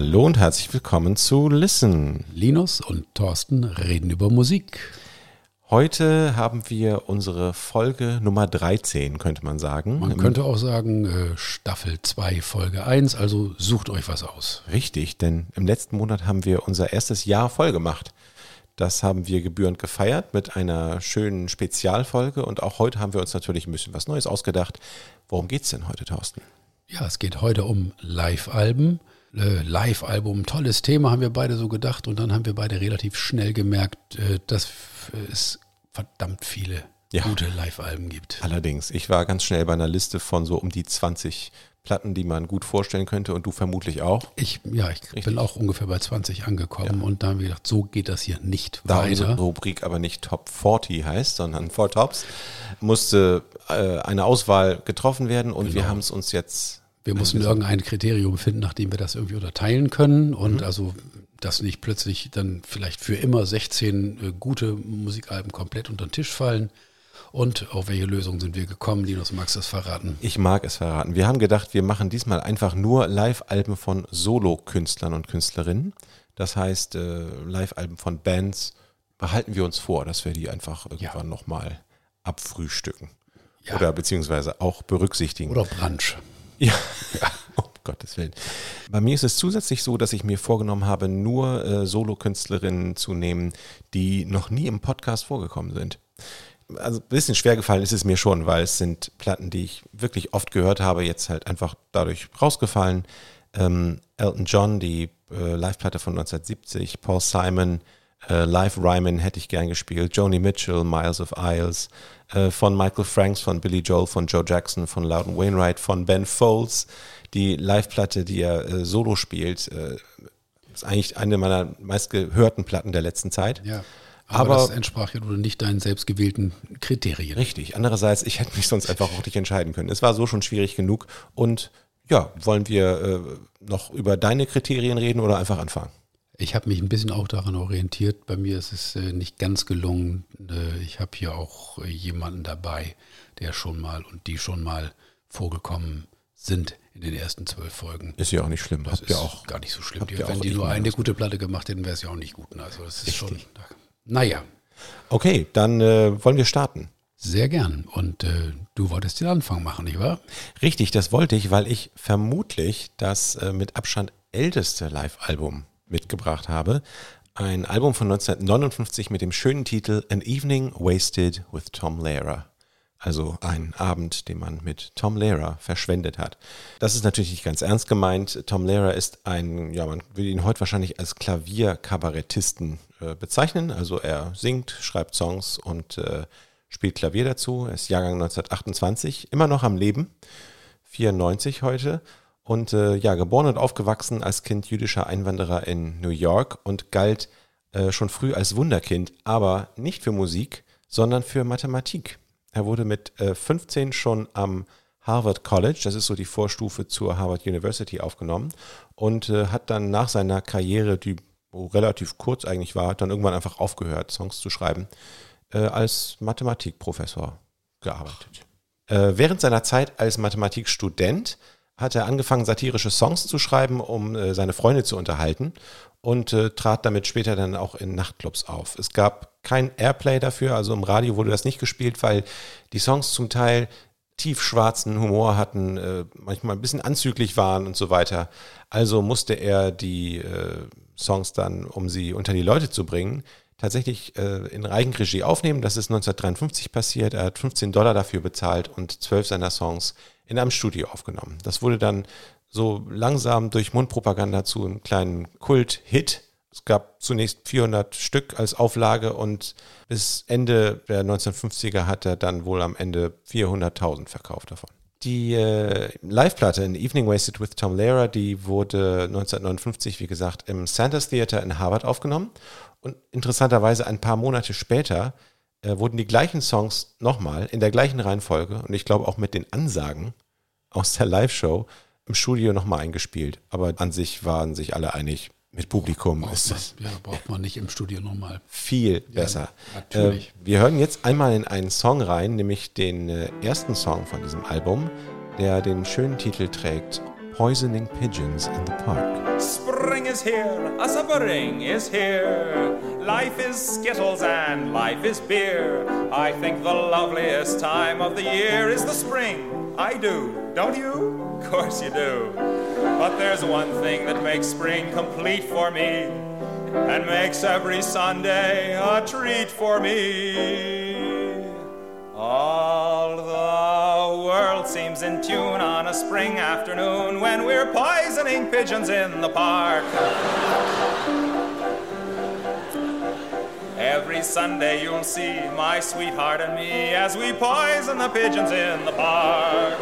Hallo und herzlich willkommen zu Listen. Linus und Thorsten reden über Musik. Heute haben wir unsere Folge Nummer 13, könnte man sagen. Man könnte auch sagen äh, Staffel 2, Folge 1, also sucht euch was aus. Richtig, denn im letzten Monat haben wir unser erstes Jahr voll gemacht. Das haben wir gebührend gefeiert mit einer schönen Spezialfolge und auch heute haben wir uns natürlich ein bisschen was Neues ausgedacht. Worum geht es denn heute, Thorsten? Ja, es geht heute um Live-Alben. Äh, Live-Album, tolles Thema, haben wir beide so gedacht und dann haben wir beide relativ schnell gemerkt, äh, dass es verdammt viele ja. gute Live-Alben gibt. Allerdings, ich war ganz schnell bei einer Liste von so um die 20 Platten, die man gut vorstellen könnte und du vermutlich auch. Ich, ja, ich Richtig. bin auch ungefähr bei 20 angekommen ja. und da haben wir gedacht, so geht das hier nicht da weiter. Da unsere Rubrik aber nicht Top 40 heißt, sondern Four Tops, musste äh, eine Auswahl getroffen werden und genau. wir haben es uns jetzt wir mussten irgendein Kriterium finden, nachdem wir das irgendwie unterteilen können und mhm. also dass nicht plötzlich dann vielleicht für immer 16 äh, gute Musikalben komplett unter den Tisch fallen. Und auf welche Lösung sind wir gekommen? Linus, magst du das verraten? Ich mag es verraten. Wir haben gedacht, wir machen diesmal einfach nur Live-Alben von Solo-Künstlern und Künstlerinnen. Das heißt, äh, Live-Alben von Bands behalten wir uns vor, dass wir die einfach irgendwann ja. nochmal abfrühstücken. Ja. Oder beziehungsweise auch berücksichtigen. Oder Brunch. Ja. Um Gottes Willen. Bei mir ist es zusätzlich so, dass ich mir vorgenommen habe, nur äh, Solokünstlerinnen zu nehmen, die noch nie im Podcast vorgekommen sind. Also ein bisschen schwer gefallen ist es mir schon, weil es sind Platten, die ich wirklich oft gehört habe, jetzt halt einfach dadurch rausgefallen. Ähm, Elton John, die äh, Live-Platte von 1970, Paul Simon, äh, Live Ryman hätte ich gern gespielt, Joni Mitchell, Miles of Isles, äh, von Michael Franks, von Billy Joel, von Joe Jackson, von Loudon Wainwright, von Ben Folds. Die Live-Platte, die er äh, solo spielt, äh, ist eigentlich eine meiner meistgehörten Platten der letzten Zeit. Ja. Aber, aber, das entsprach ja nicht deinen selbstgewählten Kriterien. Richtig. Andererseits, ich hätte mich sonst einfach auch nicht entscheiden können. Es war so schon schwierig genug. Und ja, wollen wir äh, noch über deine Kriterien reden oder einfach anfangen? Ich habe mich ein bisschen auch daran orientiert. Bei mir ist es äh, nicht ganz gelungen. Äh, ich habe hier auch äh, jemanden dabei, der schon mal und die schon mal vorgekommen sind in den ersten zwölf Folgen. Ist ja auch nicht schlimm. Das Habt ist auch, gar nicht so schlimm. Die, wenn die nur eine gute Platte gemacht hätten, wäre es ja auch nicht gut. Also das ist Richtig. schon. Naja. Okay, dann äh, wollen wir starten. Sehr gern. Und äh, du wolltest den Anfang machen, nicht wahr? Richtig, das wollte ich, weil ich vermutlich das äh, mit Abstand älteste Live-Album mitgebracht habe. Ein Album von 1959 mit dem schönen Titel An Evening Wasted with Tom Lehrer. Also ein Abend, den man mit Tom Lehrer verschwendet hat. Das ist natürlich nicht ganz ernst gemeint. Tom Lehrer ist ein, ja, man will ihn heute wahrscheinlich als Klavierkabarettisten äh, bezeichnen. Also er singt, schreibt Songs und äh, spielt Klavier dazu. Er ist Jahrgang 1928, immer noch am Leben, 94 heute und äh, ja, geboren und aufgewachsen als Kind jüdischer Einwanderer in New York und galt äh, schon früh als Wunderkind, aber nicht für Musik, sondern für Mathematik. Er wurde mit äh, 15 schon am Harvard College, das ist so die Vorstufe zur Harvard University, aufgenommen und äh, hat dann nach seiner Karriere, die relativ kurz eigentlich war, dann irgendwann einfach aufgehört, Songs zu schreiben, äh, als Mathematikprofessor gearbeitet. Äh, während seiner Zeit als Mathematikstudent hat er angefangen, satirische Songs zu schreiben, um äh, seine Freunde zu unterhalten und äh, trat damit später dann auch in Nachtclubs auf. Es gab kein Airplay dafür, also im Radio wurde das nicht gespielt, weil die Songs zum Teil tiefschwarzen Humor hatten, äh, manchmal ein bisschen anzüglich waren und so weiter. Also musste er die äh, Songs dann, um sie unter die Leute zu bringen, tatsächlich äh, in Eigenregie aufnehmen. Das ist 1953 passiert. Er hat 15 Dollar dafür bezahlt und zwölf seiner Songs in einem Studio aufgenommen. Das wurde dann so langsam durch Mundpropaganda zu einem kleinen Kult-Hit. Es gab zunächst 400 Stück als Auflage und bis Ende der 1950er hat er dann wohl am Ende 400.000 verkauft davon. Die äh, Live-Platte in Evening Wasted with Tom Lehrer, die wurde 1959, wie gesagt, im Sanders Theater in Harvard aufgenommen. Und interessanterweise ein paar Monate später äh, wurden die gleichen Songs nochmal in der gleichen Reihenfolge und ich glaube auch mit den Ansagen aus der Live-Show im Studio nochmal eingespielt. Aber an sich waren sich alle einig, mit Publikum braucht ist das. Ja, braucht man nicht im Studio nochmal. Viel besser. Ja, natürlich. Äh, wir hören jetzt einmal in einen Song rein, nämlich den äh, ersten Song von diesem Album, der den schönen Titel trägt: Poisoning Pigeons in the Park. Spring is here, a spring is here. Life is skittles and life is beer. I think the loveliest time of the year is the spring. I do, don't you? Of course you do. But there's one thing that makes spring complete for me and makes every Sunday a treat for me. Seems in tune on a spring afternoon when we're poisoning pigeons in the park. Every Sunday you'll see my sweetheart and me as we poison the pigeons in the park.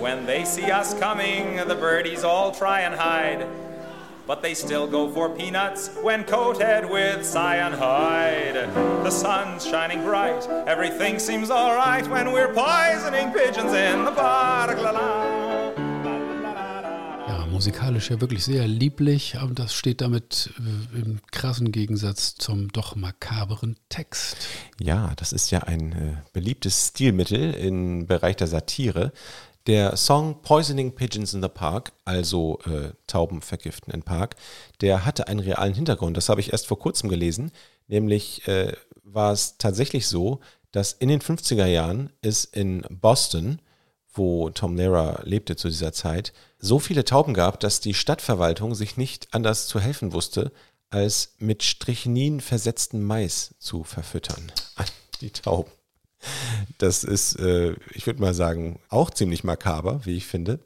When they see us coming, the birdies all try and hide. But they still go for peanuts when coated with cyanide. The sun's shining bright, everything seems alright when we're poisoning pigeons in the park. La la. Ja, musikalisch ja wirklich sehr lieblich, aber das steht damit äh, im krassen Gegensatz zum doch makaberen Text. Ja, das ist ja ein äh, beliebtes Stilmittel im Bereich der Satire. Der Song Poisoning Pigeons in the Park, also äh, Tauben vergiften im Park, der hatte einen realen Hintergrund. Das habe ich erst vor kurzem gelesen. Nämlich äh, war es tatsächlich so, dass in den 50er Jahren es in Boston, wo Tom Lehrer lebte zu dieser Zeit, so viele Tauben gab, dass die Stadtverwaltung sich nicht anders zu helfen wusste, als mit Strychnin versetzten Mais zu verfüttern an die Tauben. Das ist, äh, ich würde mal sagen, auch ziemlich makaber, wie ich finde.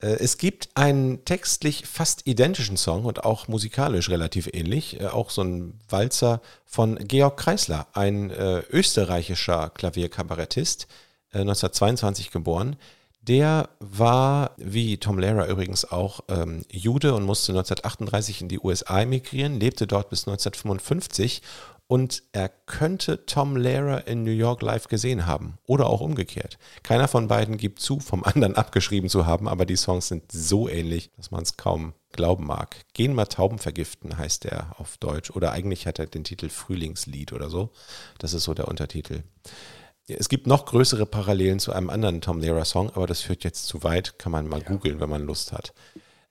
Äh, es gibt einen textlich fast identischen Song und auch musikalisch relativ ähnlich, äh, auch so ein Walzer von Georg Kreisler, ein österreichischer Klavierkabarettist, äh, 1922 geboren. Der war, wie Tom Lehrer übrigens auch, ähm, Jude und musste 1938 in die USA emigrieren, lebte dort bis 1955 und er könnte Tom Lehrer in New York live gesehen haben oder auch umgekehrt. Keiner von beiden gibt zu, vom anderen abgeschrieben zu haben, aber die Songs sind so ähnlich, dass man es kaum glauben mag. Gehen mal Tauben vergiften heißt er auf Deutsch oder eigentlich hat er den Titel Frühlingslied oder so. Das ist so der Untertitel. Es gibt noch größere Parallelen zu einem anderen Tom Lehrer Song, aber das führt jetzt zu weit, kann man mal ja. googeln, wenn man Lust hat.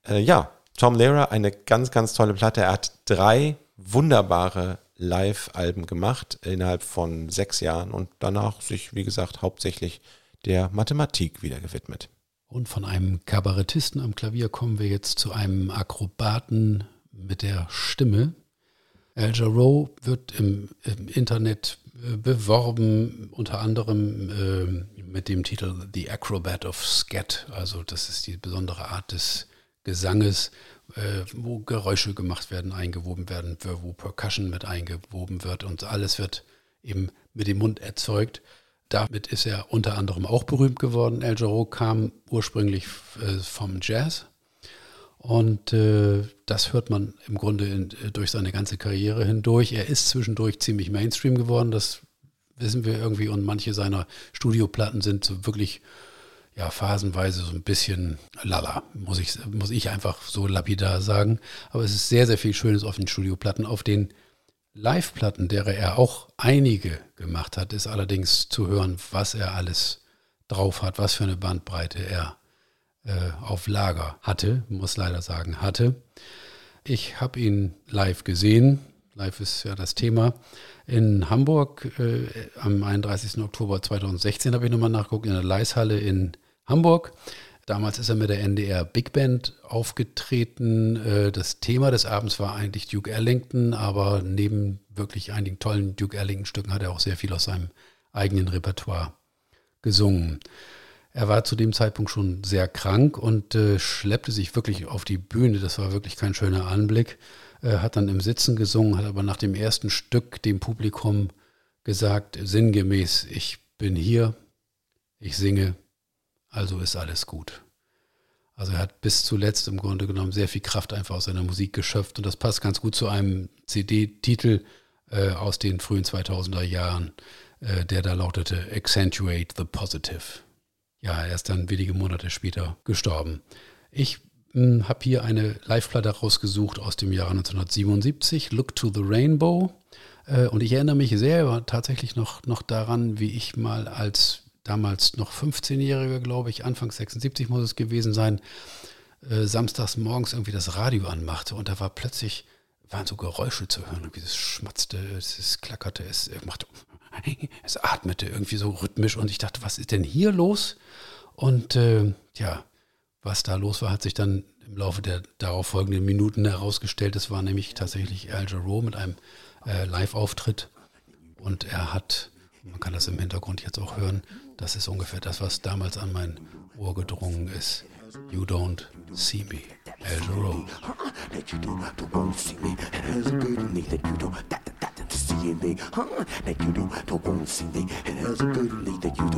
Äh, ja, Tom Lehrer, eine ganz, ganz tolle Platte. Er hat drei wunderbare Live-Alben gemacht innerhalb von sechs Jahren und danach sich, wie gesagt, hauptsächlich der Mathematik wieder gewidmet. Und von einem Kabarettisten am Klavier kommen wir jetzt zu einem Akrobaten mit der Stimme. Al Jarreau wird im, im Internet äh, beworben, unter anderem äh, mit dem Titel The Acrobat of Scat. Also das ist die besondere Art des Gesanges, äh, wo Geräusche gemacht werden, eingewoben werden, wo Percussion mit eingewoben wird und alles wird eben mit dem Mund erzeugt. Damit ist er unter anderem auch berühmt geworden. El Jarreau kam ursprünglich äh, vom Jazz und äh, das hört man im Grunde in, durch seine ganze Karriere hindurch. Er ist zwischendurch ziemlich Mainstream geworden, das wissen wir irgendwie und manche seiner Studioplatten sind so wirklich ja, phasenweise so ein bisschen lala, muss ich, muss ich einfach so lapidar sagen. Aber es ist sehr, sehr viel Schönes auf den Studioplatten. Auf den Live-Platten, derer er auch einige gemacht hat, ist allerdings zu hören, was er alles drauf hat, was für eine Bandbreite er äh, auf Lager hatte, muss leider sagen, hatte. Ich habe ihn live gesehen. Live ist ja das Thema. In Hamburg äh, am 31. Oktober 2016 habe ich nochmal nachgeguckt, in der Leishalle in Hamburg. Damals ist er mit der NDR Big Band aufgetreten. Äh, das Thema des Abends war eigentlich Duke Ellington, aber neben wirklich einigen tollen Duke Ellington-Stücken hat er auch sehr viel aus seinem eigenen Repertoire gesungen. Er war zu dem Zeitpunkt schon sehr krank und äh, schleppte sich wirklich auf die Bühne. Das war wirklich kein schöner Anblick. Er hat dann im Sitzen gesungen, hat aber nach dem ersten Stück dem Publikum gesagt, sinngemäß, ich bin hier, ich singe, also ist alles gut. Also er hat bis zuletzt im Grunde genommen sehr viel Kraft einfach aus seiner Musik geschöpft und das passt ganz gut zu einem CD-Titel äh, aus den frühen 2000er Jahren, äh, der da lautete Accentuate the Positive. Ja, er ist dann wenige Monate später gestorben. Ich hm, habe hier eine Live-Platte rausgesucht aus dem Jahre 1977, Look to the Rainbow. Äh, und ich erinnere mich sehr tatsächlich noch, noch daran, wie ich mal als damals noch 15-Jähriger, glaube ich, Anfang 76 muss es gewesen sein, äh, samstags morgens irgendwie das Radio anmachte und da war plötzlich, waren so Geräusche zu hören, irgendwie es schmatzte, es klackerte, es machte, es atmete irgendwie so rhythmisch und ich dachte, was ist denn hier los? Und äh, ja, was da los war, hat sich dann im Laufe der darauf folgenden Minuten herausgestellt. Es war nämlich tatsächlich Al Jarreau mit einem äh, Live-Auftritt und er hat, man kann das im Hintergrund jetzt auch hören, das ist ungefähr das, was damals an mein Ohr gedrungen ist. You don't see me, as a good me that you don't, that, that, see me, huh? That as a good me that you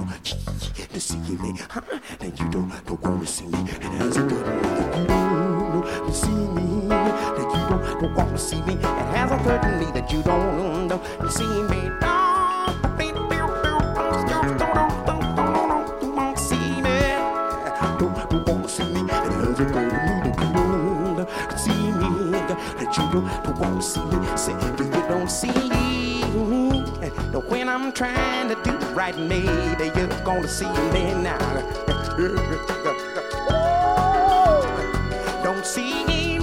to see me, huh? That you don't, don't see me, I'm trying to do right, maybe you're gonna see me now. don't see me.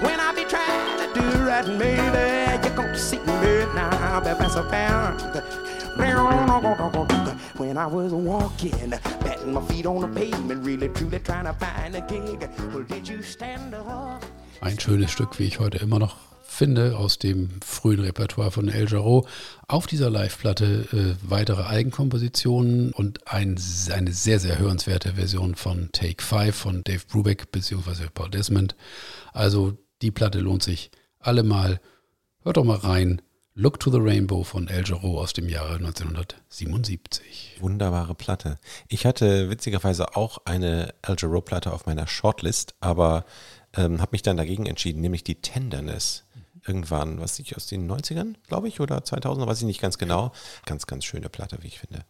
When I be trying to do right, maybe you're gonna see me now. That's a When I was walking, batting my feet on the pavement, really truly trying to find a gig. Well, did you stand up? Ein schönes Stück, wie ich heute immer noch finde, aus dem frühen Repertoire von El Jarreau. Auf dieser Live-Platte äh, weitere Eigenkompositionen und ein, eine sehr, sehr hörenswerte Version von Take 5 von Dave Brubeck bzw. Paul Desmond. Also die Platte lohnt sich allemal. Hört doch mal rein. Look to the Rainbow von El Jarreau aus dem Jahre 1977. Wunderbare Platte. Ich hatte witzigerweise auch eine El Jarreau-Platte auf meiner Shortlist, aber ähm, habe mich dann dagegen entschieden, nämlich die Tenderness. Irgendwann, was ich aus den 90ern, glaube ich, oder 2000, weiß ich nicht ganz genau. Ganz, ganz schöne Platte, wie ich finde.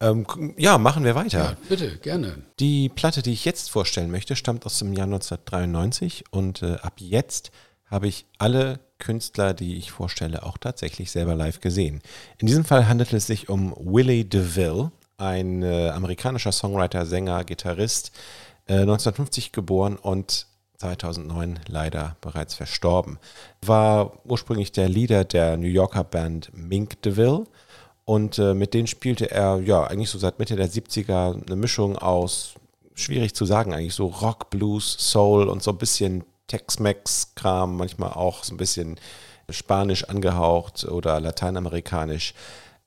Ähm, ja, machen wir weiter. Ja, bitte, gerne. Die Platte, die ich jetzt vorstellen möchte, stammt aus dem Jahr 1993 und äh, ab jetzt habe ich alle Künstler, die ich vorstelle, auch tatsächlich selber live gesehen. In diesem Fall handelt es sich um Willie DeVille, ein äh, amerikanischer Songwriter, Sänger, Gitarrist, 1950 äh, geboren und 2009 leider bereits verstorben. War ursprünglich der Leader der New Yorker Band Mink DeVille und äh, mit denen spielte er ja eigentlich so seit Mitte der 70er eine Mischung aus, schwierig zu sagen eigentlich, so Rock, Blues, Soul und so ein bisschen Tex-Mex-Kram, manchmal auch so ein bisschen spanisch angehaucht oder lateinamerikanisch.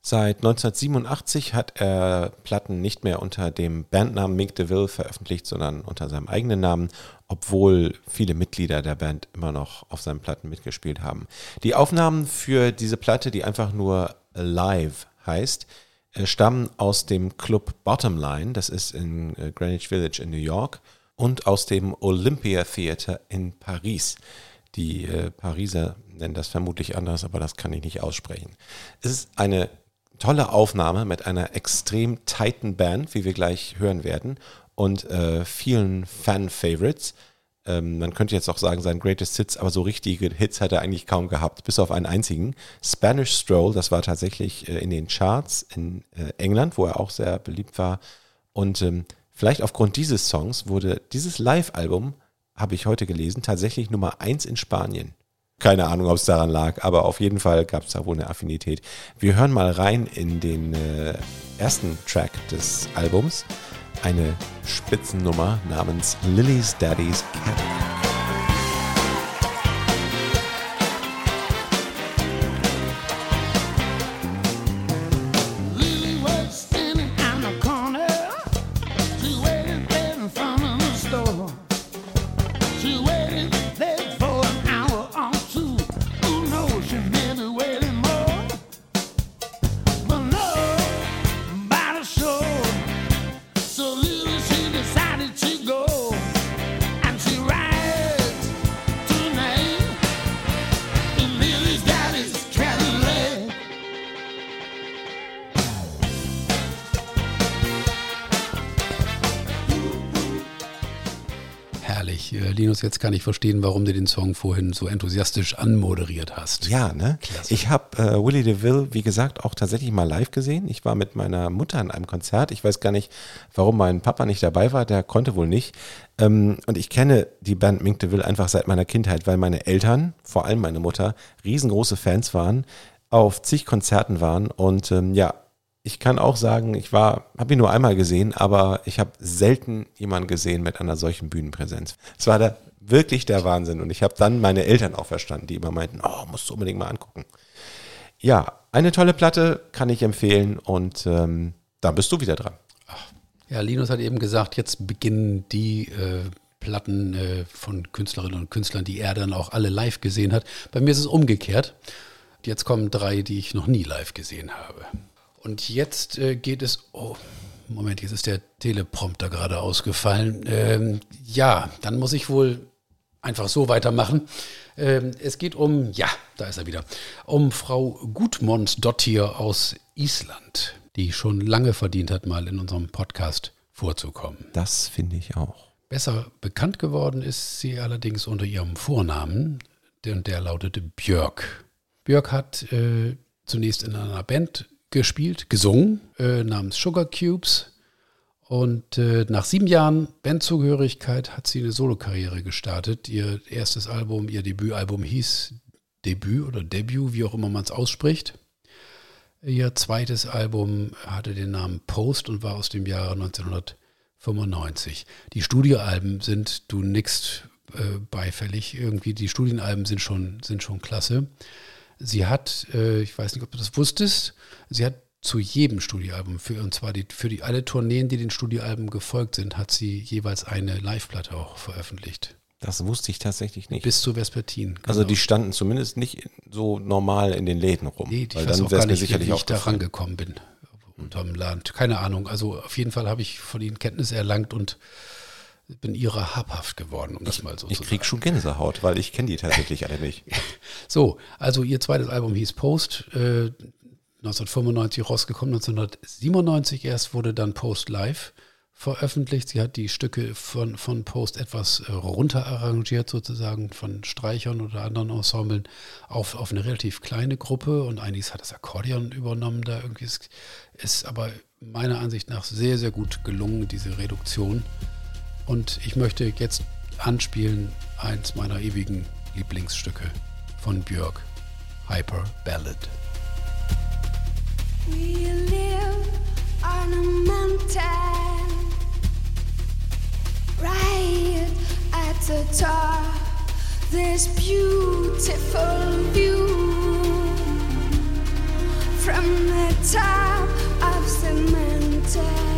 Seit 1987 hat er Platten nicht mehr unter dem Bandnamen Mink DeVille veröffentlicht, sondern unter seinem eigenen Namen, obwohl viele Mitglieder der Band immer noch auf seinen Platten mitgespielt haben. Die Aufnahmen für diese Platte, die einfach nur Live heißt, äh, stammen aus dem Club Bottomline, das ist in äh, Greenwich Village in New York, und aus dem Olympia Theater in Paris. Die äh, Pariser nennen das vermutlich anders, aber das kann ich nicht aussprechen. Es ist eine tolle Aufnahme mit einer extrem tighten Band, wie wir gleich hören werden, und äh, vielen Fan-Favorites. Ähm, man könnte jetzt auch sagen, sein Greatest Hits, aber so richtige Hits hat er eigentlich kaum gehabt, bis auf einen einzigen. Spanish Stroll, das war tatsächlich äh, in den Charts in äh, England, wo er auch sehr beliebt war. Und ähm, vielleicht aufgrund dieses Songs wurde dieses Live-Album, habe ich heute gelesen, tatsächlich Nummer 1 in Spanien. Keine Ahnung, ob es daran lag, aber auf jeden Fall gab es da wohl eine Affinität. Wir hören mal rein in den äh, ersten Track des Albums, eine Spitzennummer namens Lily's Daddy's Cadillac. Jetzt kann ich verstehen, warum du den Song vorhin so enthusiastisch anmoderiert hast. Ja, ne? Klasse. Ich habe äh, Willie DeVille, wie gesagt, auch tatsächlich mal live gesehen. Ich war mit meiner Mutter in einem Konzert. Ich weiß gar nicht, warum mein Papa nicht dabei war. Der konnte wohl nicht. Ähm, und ich kenne die Band Mink DeVille einfach seit meiner Kindheit, weil meine Eltern, vor allem meine Mutter, riesengroße Fans waren, auf zig Konzerten waren. Und ähm, ja, ich kann auch sagen, ich war, habe ihn nur einmal gesehen, aber ich habe selten jemanden gesehen mit einer solchen Bühnenpräsenz. Es war da wirklich der Wahnsinn und ich habe dann meine Eltern auch verstanden, die immer meinten, oh, musst du unbedingt mal angucken. Ja, eine tolle Platte kann ich empfehlen und ähm, dann bist du wieder dran. Ja, Linus hat eben gesagt, jetzt beginnen die äh, Platten äh, von Künstlerinnen und Künstlern, die er dann auch alle live gesehen hat. Bei mir ist es umgekehrt. Jetzt kommen drei, die ich noch nie live gesehen habe. Und jetzt äh, geht es. Oh, Moment, jetzt ist der Teleprompter gerade ausgefallen. Ähm, ja, dann muss ich wohl einfach so weitermachen. Ähm, es geht um, ja, da ist er wieder, um Frau Gudmundsdottir aus Island, die schon lange verdient hat, mal in unserem Podcast vorzukommen. Das finde ich auch. Besser bekannt geworden ist sie allerdings unter ihrem Vornamen, der, der lautete Björk. Björk hat äh, zunächst in einer Band gespielt, gesungen, äh, namens Sugar Cubes. Und äh, nach sieben Jahren Bandzugehörigkeit hat sie eine Solokarriere gestartet. Ihr erstes Album, ihr Debütalbum hieß Debüt oder Debut, wie auch immer man es ausspricht. Ihr zweites Album hatte den Namen Post und war aus dem Jahre 1995. Die Studioalben sind, du nix äh, beifällig, irgendwie die Studienalben sind schon, sind schon klasse. Sie hat, äh, ich weiß nicht, ob du das wusstest, sie hat zu jedem Studioalbum, für, und zwar die, für die, alle Tourneen, die den Studioalben gefolgt sind, hat sie jeweils eine Live-Platte auch veröffentlicht. Das wusste ich tatsächlich nicht. Bis zu Vespertin. Also die standen zumindest nicht so normal in den Läden rum. Nee, ich weil dann gar mir nicht, wie sicherlich ich auch da rangekommen bin. Unterm Land. Keine Ahnung. Also auf jeden Fall habe ich von ihnen Kenntnis erlangt und bin ihrer habhaft geworden, um das mal so Ich zu sagen. krieg schon Gänsehaut, weil ich kenne die tatsächlich alle nicht. So, also ihr zweites Album hieß Post, äh, 1995 rausgekommen, 1997 erst wurde dann Post Live veröffentlicht. Sie hat die Stücke von, von Post etwas äh, runterarrangiert, sozusagen von Streichern oder anderen Ensemblen auf, auf eine relativ kleine Gruppe und einiges hat das Akkordeon übernommen. Da irgendwie ist, ist aber meiner Ansicht nach sehr, sehr gut gelungen, diese Reduktion. Und ich möchte jetzt anspielen eins meiner ewigen Lieblingsstücke von Björk, Hyper Ballad. From the top this beautiful view from a time of the mountain.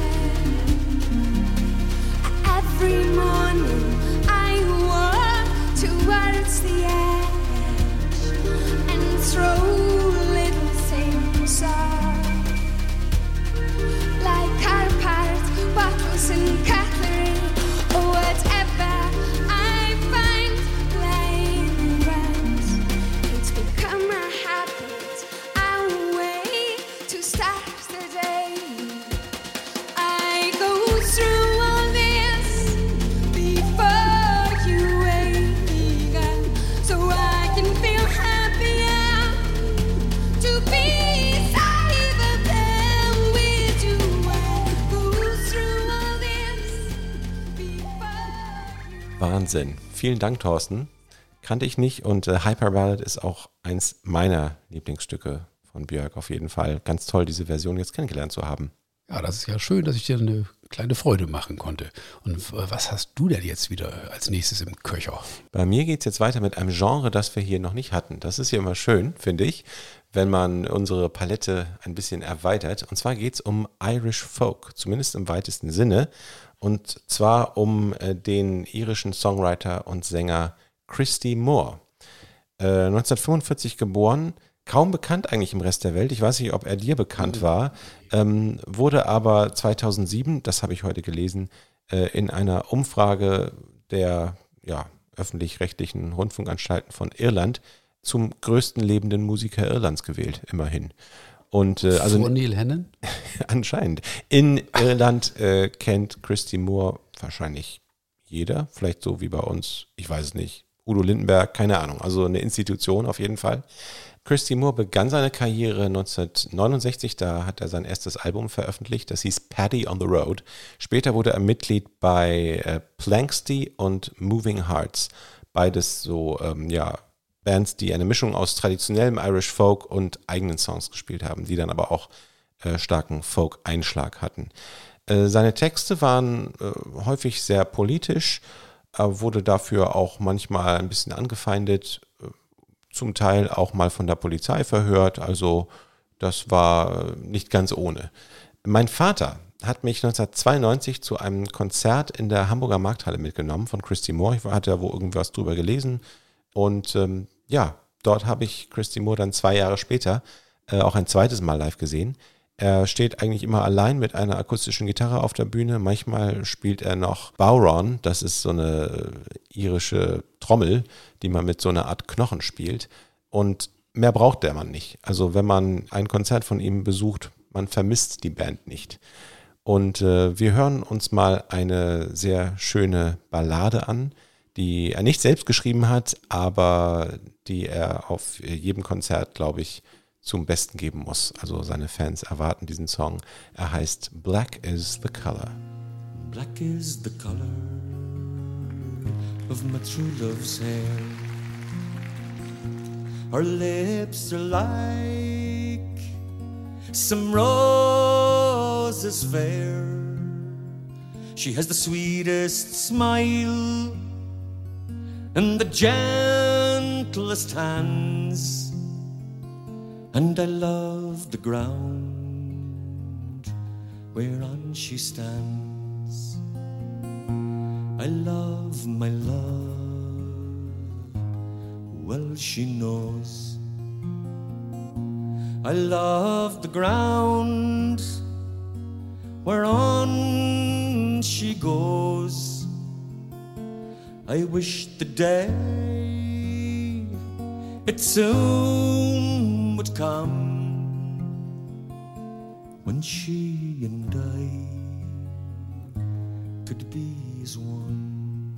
Wahnsinn. Vielen Dank, Thorsten. Kannte ich nicht und äh, Hyper Ballad ist auch eins meiner Lieblingsstücke von Björk auf jeden Fall. Ganz toll, diese Version jetzt kennengelernt zu haben. Ja, das ist ja schön, dass ich dir eine kleine Freude machen konnte. Und äh, was hast du denn jetzt wieder als nächstes im Köcher? Bei mir geht es jetzt weiter mit einem Genre, das wir hier noch nicht hatten. Das ist ja immer schön, finde ich, wenn man unsere Palette ein bisschen erweitert. Und zwar geht es um Irish Folk, zumindest im weitesten Sinne. Und zwar um äh, den irischen Songwriter und Sänger Christy Moore. Äh, 1945 geboren, kaum bekannt eigentlich im Rest der Welt. Ich weiß nicht, ob er dir bekannt war, ähm, wurde aber 2007, das habe ich heute gelesen, äh, in einer Umfrage der ja, öffentlich-rechtlichen Rundfunkanstalten von Irland zum größten lebenden Musiker Irlands gewählt, immerhin. Und äh, also Vor Neil Hannon? anscheinend. In Irland äh, kennt Christy Moore wahrscheinlich jeder, vielleicht so wie bei uns, ich weiß es nicht, Udo Lindenberg, keine Ahnung, also eine Institution auf jeden Fall. Christy Moore begann seine Karriere 1969, da hat er sein erstes Album veröffentlicht, das hieß Paddy on the Road. Später wurde er Mitglied bei äh, Planksty und Moving Hearts, beides so, ähm, ja, Bands, die eine Mischung aus traditionellem Irish Folk und eigenen Songs gespielt haben, die dann aber auch äh, starken Folk-Einschlag hatten. Äh, seine Texte waren äh, häufig sehr politisch, er wurde dafür auch manchmal ein bisschen angefeindet, äh, zum Teil auch mal von der Polizei verhört, also das war nicht ganz ohne. Mein Vater hat mich 1992 zu einem Konzert in der Hamburger Markthalle mitgenommen von Christy Moore. Ich hatte ja wo irgendwas drüber gelesen und ähm, ja, dort habe ich Christy Moore dann zwei Jahre später äh, auch ein zweites Mal live gesehen. Er steht eigentlich immer allein mit einer akustischen Gitarre auf der Bühne. Manchmal spielt er noch Bowron, das ist so eine irische Trommel, die man mit so einer Art Knochen spielt. Und mehr braucht der Mann nicht. Also wenn man ein Konzert von ihm besucht, man vermisst die Band nicht. Und äh, wir hören uns mal eine sehr schöne Ballade an, die er nicht selbst geschrieben hat, aber die er auf jedem Konzert, glaube ich, zum Besten geben muss. Also seine Fans erwarten diesen Song. Er heißt Black is the Color. Black is the color of my true love's hair. Her lips are like some roses fair. She has the sweetest smile and the gentlest hands. And I love the ground whereon she stands. I love my love, well she knows. I love the ground whereon she goes. I wish the day it soon would come when she and I could be as one.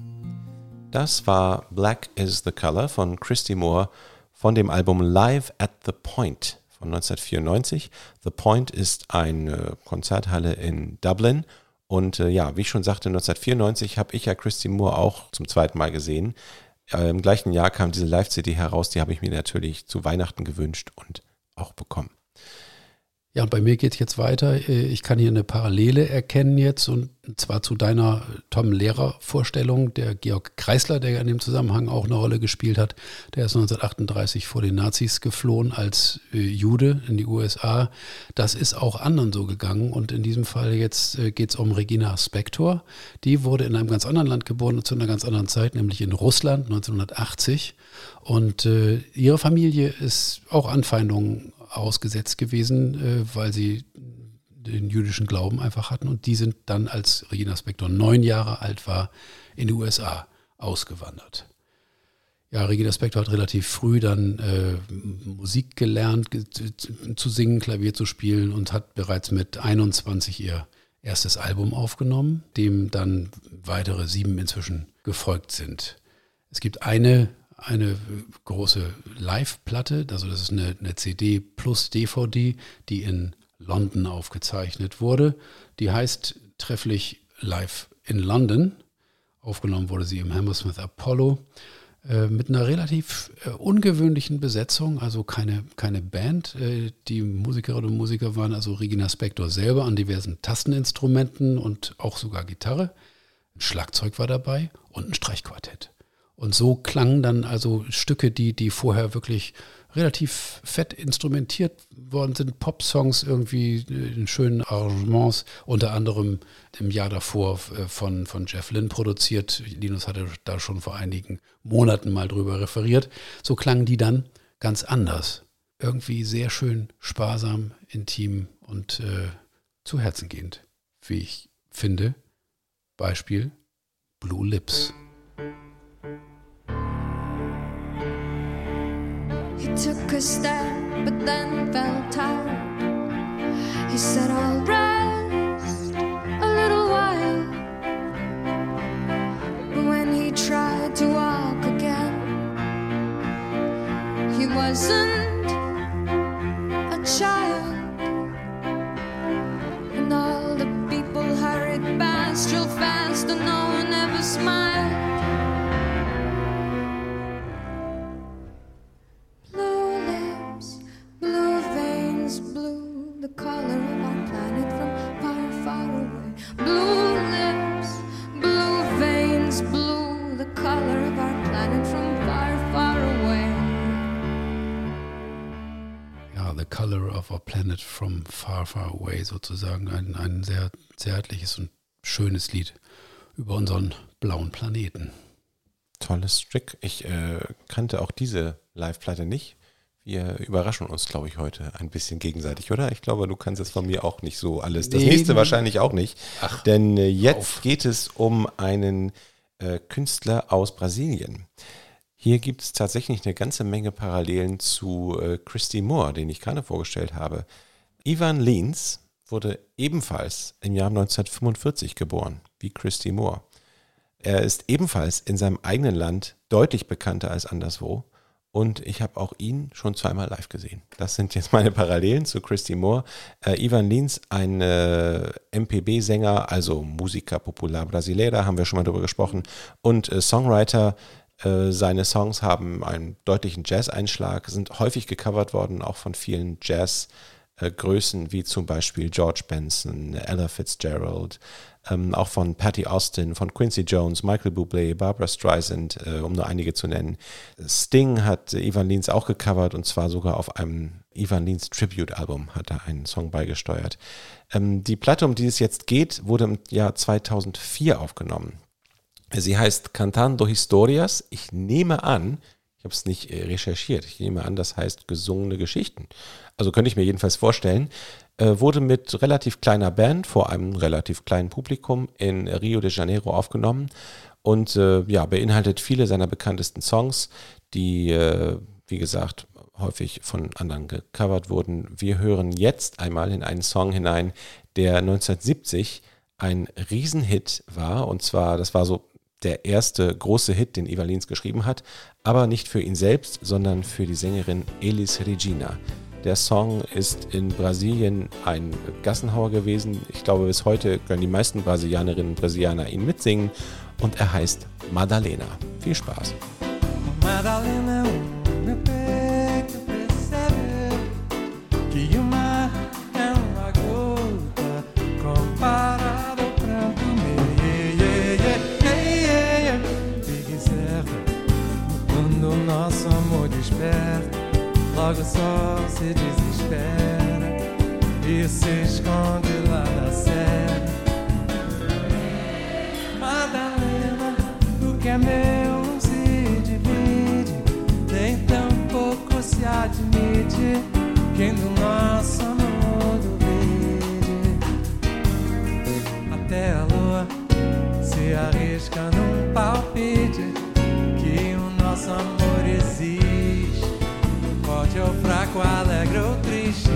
Das war Black is the Color von Christy Moore von dem Album Live at the Point von 1994. The Point ist eine Konzerthalle in Dublin. Und äh, ja, wie ich schon sagte, 1994 habe ich ja Christy Moore auch zum zweiten Mal gesehen. Äh, Im gleichen Jahr kam diese Live-CD heraus, die habe ich mir natürlich zu Weihnachten gewünscht und auch bekommen. Ja, und bei mir geht es jetzt weiter. Äh, Ich kann hier eine Parallele erkennen jetzt und zwar zu deiner Tom Lehrer-Vorstellung. Der Georg Kreisler, der in dem Zusammenhang auch eine Rolle gespielt hat, der ist 1938 vor den Nazis geflohen als äh, Jude in die USA. Das ist auch anderen so gegangen und in diesem Fall jetzt äh, geht es um Regina Spektor. Die wurde in einem ganz anderen Land geboren zu einer ganz anderen Zeit, nämlich in Russland 1980. Und äh, ihre Familie ist auch Anfeindungen ausgesetzt gewesen, äh, weil sie den jüdischen Glauben einfach hatten. Und die sind dann, als Regina Spektor neun Jahre alt war, in die USA ausgewandert. Ja, Regina Spektor hat relativ früh dann äh, Musik gelernt, ge zu- zu singen, Klavier zu spielen und hat bereits mit 21 ihr erstes Album aufgenommen, dem dann weitere sieben inzwischen gefolgt sind. Es gibt eine, eine große Live-Platte, also das ist eine, eine CD plus DVD, die in London aufgezeichnet wurde. Die heißt trefflich Live in London. Aufgenommen wurde sie im Hammersmith Apollo äh, mit einer relativ äh, ungewöhnlichen Besetzung, also keine, keine Band. Äh, die Musikerinnen und Musiker waren also Regina Spektor selber an diversen Tasteninstrumenten und auch sogar Gitarre. Ein Schlagzeug war dabei und ein Streichquartett. Und so klangen dann also Stücke, die, die vorher wirklich relativ fett instrumentiert worden sind. Pop-Songs irgendwie in schönen Arrangements, unter anderem im Jahr davor äh, von, von Jeff Lynne produziert. Linus hatte da schon vor einigen Monaten mal drüber referiert. So klangen die dann ganz anders. Irgendwie sehr schön, sparsam, intim und äh, zu Herzen gehend, wie ich finde. Beispiel Blue Lips. took a step, but then felt tired. He said, I'll rest a little while. But when he tried to walk again, he wasn't a child. Color of Our Planet from Far, Far Away sozusagen. Ein, ein sehr zärtliches und schönes Lied über unseren blauen Planeten. Tolles Stück. Ich äh, kannte auch diese Live-Platte nicht. Wir überraschen uns, glaube ich, heute ein bisschen gegenseitig, oder? Ich glaube, du kannst es von mir auch nicht so alles. Das Nee, nächste wahrscheinlich auch nicht. Denn äh, jetzt auf. geht es um einen äh, Künstler aus Brasilien. Hier gibt es tatsächlich eine ganze Menge Parallelen zu äh, Christy Moore, den ich gerade vorgestellt habe. Ivan Lins wurde ebenfalls im Jahr 1945 geboren, wie Christy Moore. Er ist ebenfalls in seinem eigenen Land deutlich bekannter als anderswo. Und ich habe auch ihn schon zweimal live gesehen. Das sind jetzt meine Parallelen zu Christy Moore. Äh, Ivan Lins, ein äh, MPB-Sänger, also Musiker Popular Brasileira, haben wir schon mal darüber gesprochen, und äh, Songwriter. Äh, seine Songs haben einen deutlichen Jazz-Einschlag, sind häufig gecovert worden, auch von vielen Jazz- äh, Größen wie zum Beispiel George Benson, Ella Fitzgerald, ähm, auch von Patty Austin, von Quincy Jones, Michael Bublé, Barbara Streisand, äh, um nur einige zu nennen. Sting hat Ivan Lins auch gecovert und zwar sogar auf einem Ivan Lins Tribute-Album hat er einen Song beigesteuert. Ähm, die Platte, um die es jetzt geht, wurde im Jahr 2004 aufgenommen. Sie heißt Cantando Historias. Ich nehme an, ich habe es nicht äh, recherchiert, ich nehme an, das heißt gesungene Geschichten. Also könnte ich mir jedenfalls vorstellen. Äh, wurde mit relativ kleiner Band vor einem relativ kleinen Publikum in Rio de Janeiro aufgenommen und äh, ja, beinhaltet viele seiner bekanntesten Songs, die, äh, wie gesagt, häufig von anderen gecovert wurden. Wir hören jetzt einmal in einen Song hinein, der 1970 ein Riesenhit war. Und zwar, das war so der erste große Hit, den Ivalins geschrieben hat, aber nicht für ihn selbst, sondern für die Sängerin Elis Regina. Der Song ist in Brasilien ein Gassenhauer gewesen. Ich glaube, bis heute können die meisten Brasilianerinnen und Brasilianer ihn mitsingen und er heißt Madalena. Viel Spaß. Madalena, logo só se desespera e se esconde lá da serra. Madalena, o que é meu não se divide, nem tampouco se admite quem do nosso amor duvide. Até a lua se arrisca num palpite que o nosso amor existe, forte ou fraco, alegre ou triste.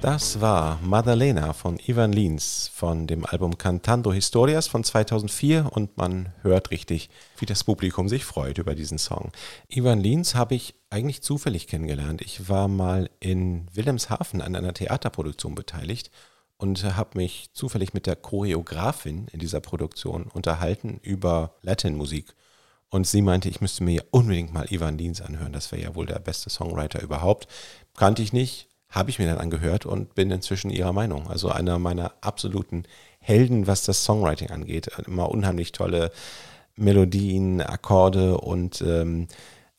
Das war Madalena von Ivan Lins von dem Album Cantando Historias von 2004 und man hört richtig, wie das Publikum sich freut über diesen Song. Ivan Lins habe ich eigentlich zufällig kennengelernt. Ich war mal in Wilhelmshaven an einer Theaterproduktion beteiligt und habe mich zufällig mit der Choreografin in dieser Produktion unterhalten über Latin-Musik. Und sie meinte, ich müsste mir unbedingt mal Ivan Lins anhören. Das wäre ja wohl der beste Songwriter überhaupt. Kannte ich nicht, habe ich mir dann angehört und bin inzwischen ihrer Meinung. Also einer meiner absoluten Helden, was das Songwriting angeht. Immer unheimlich tolle Melodien, Akkorde und ähm,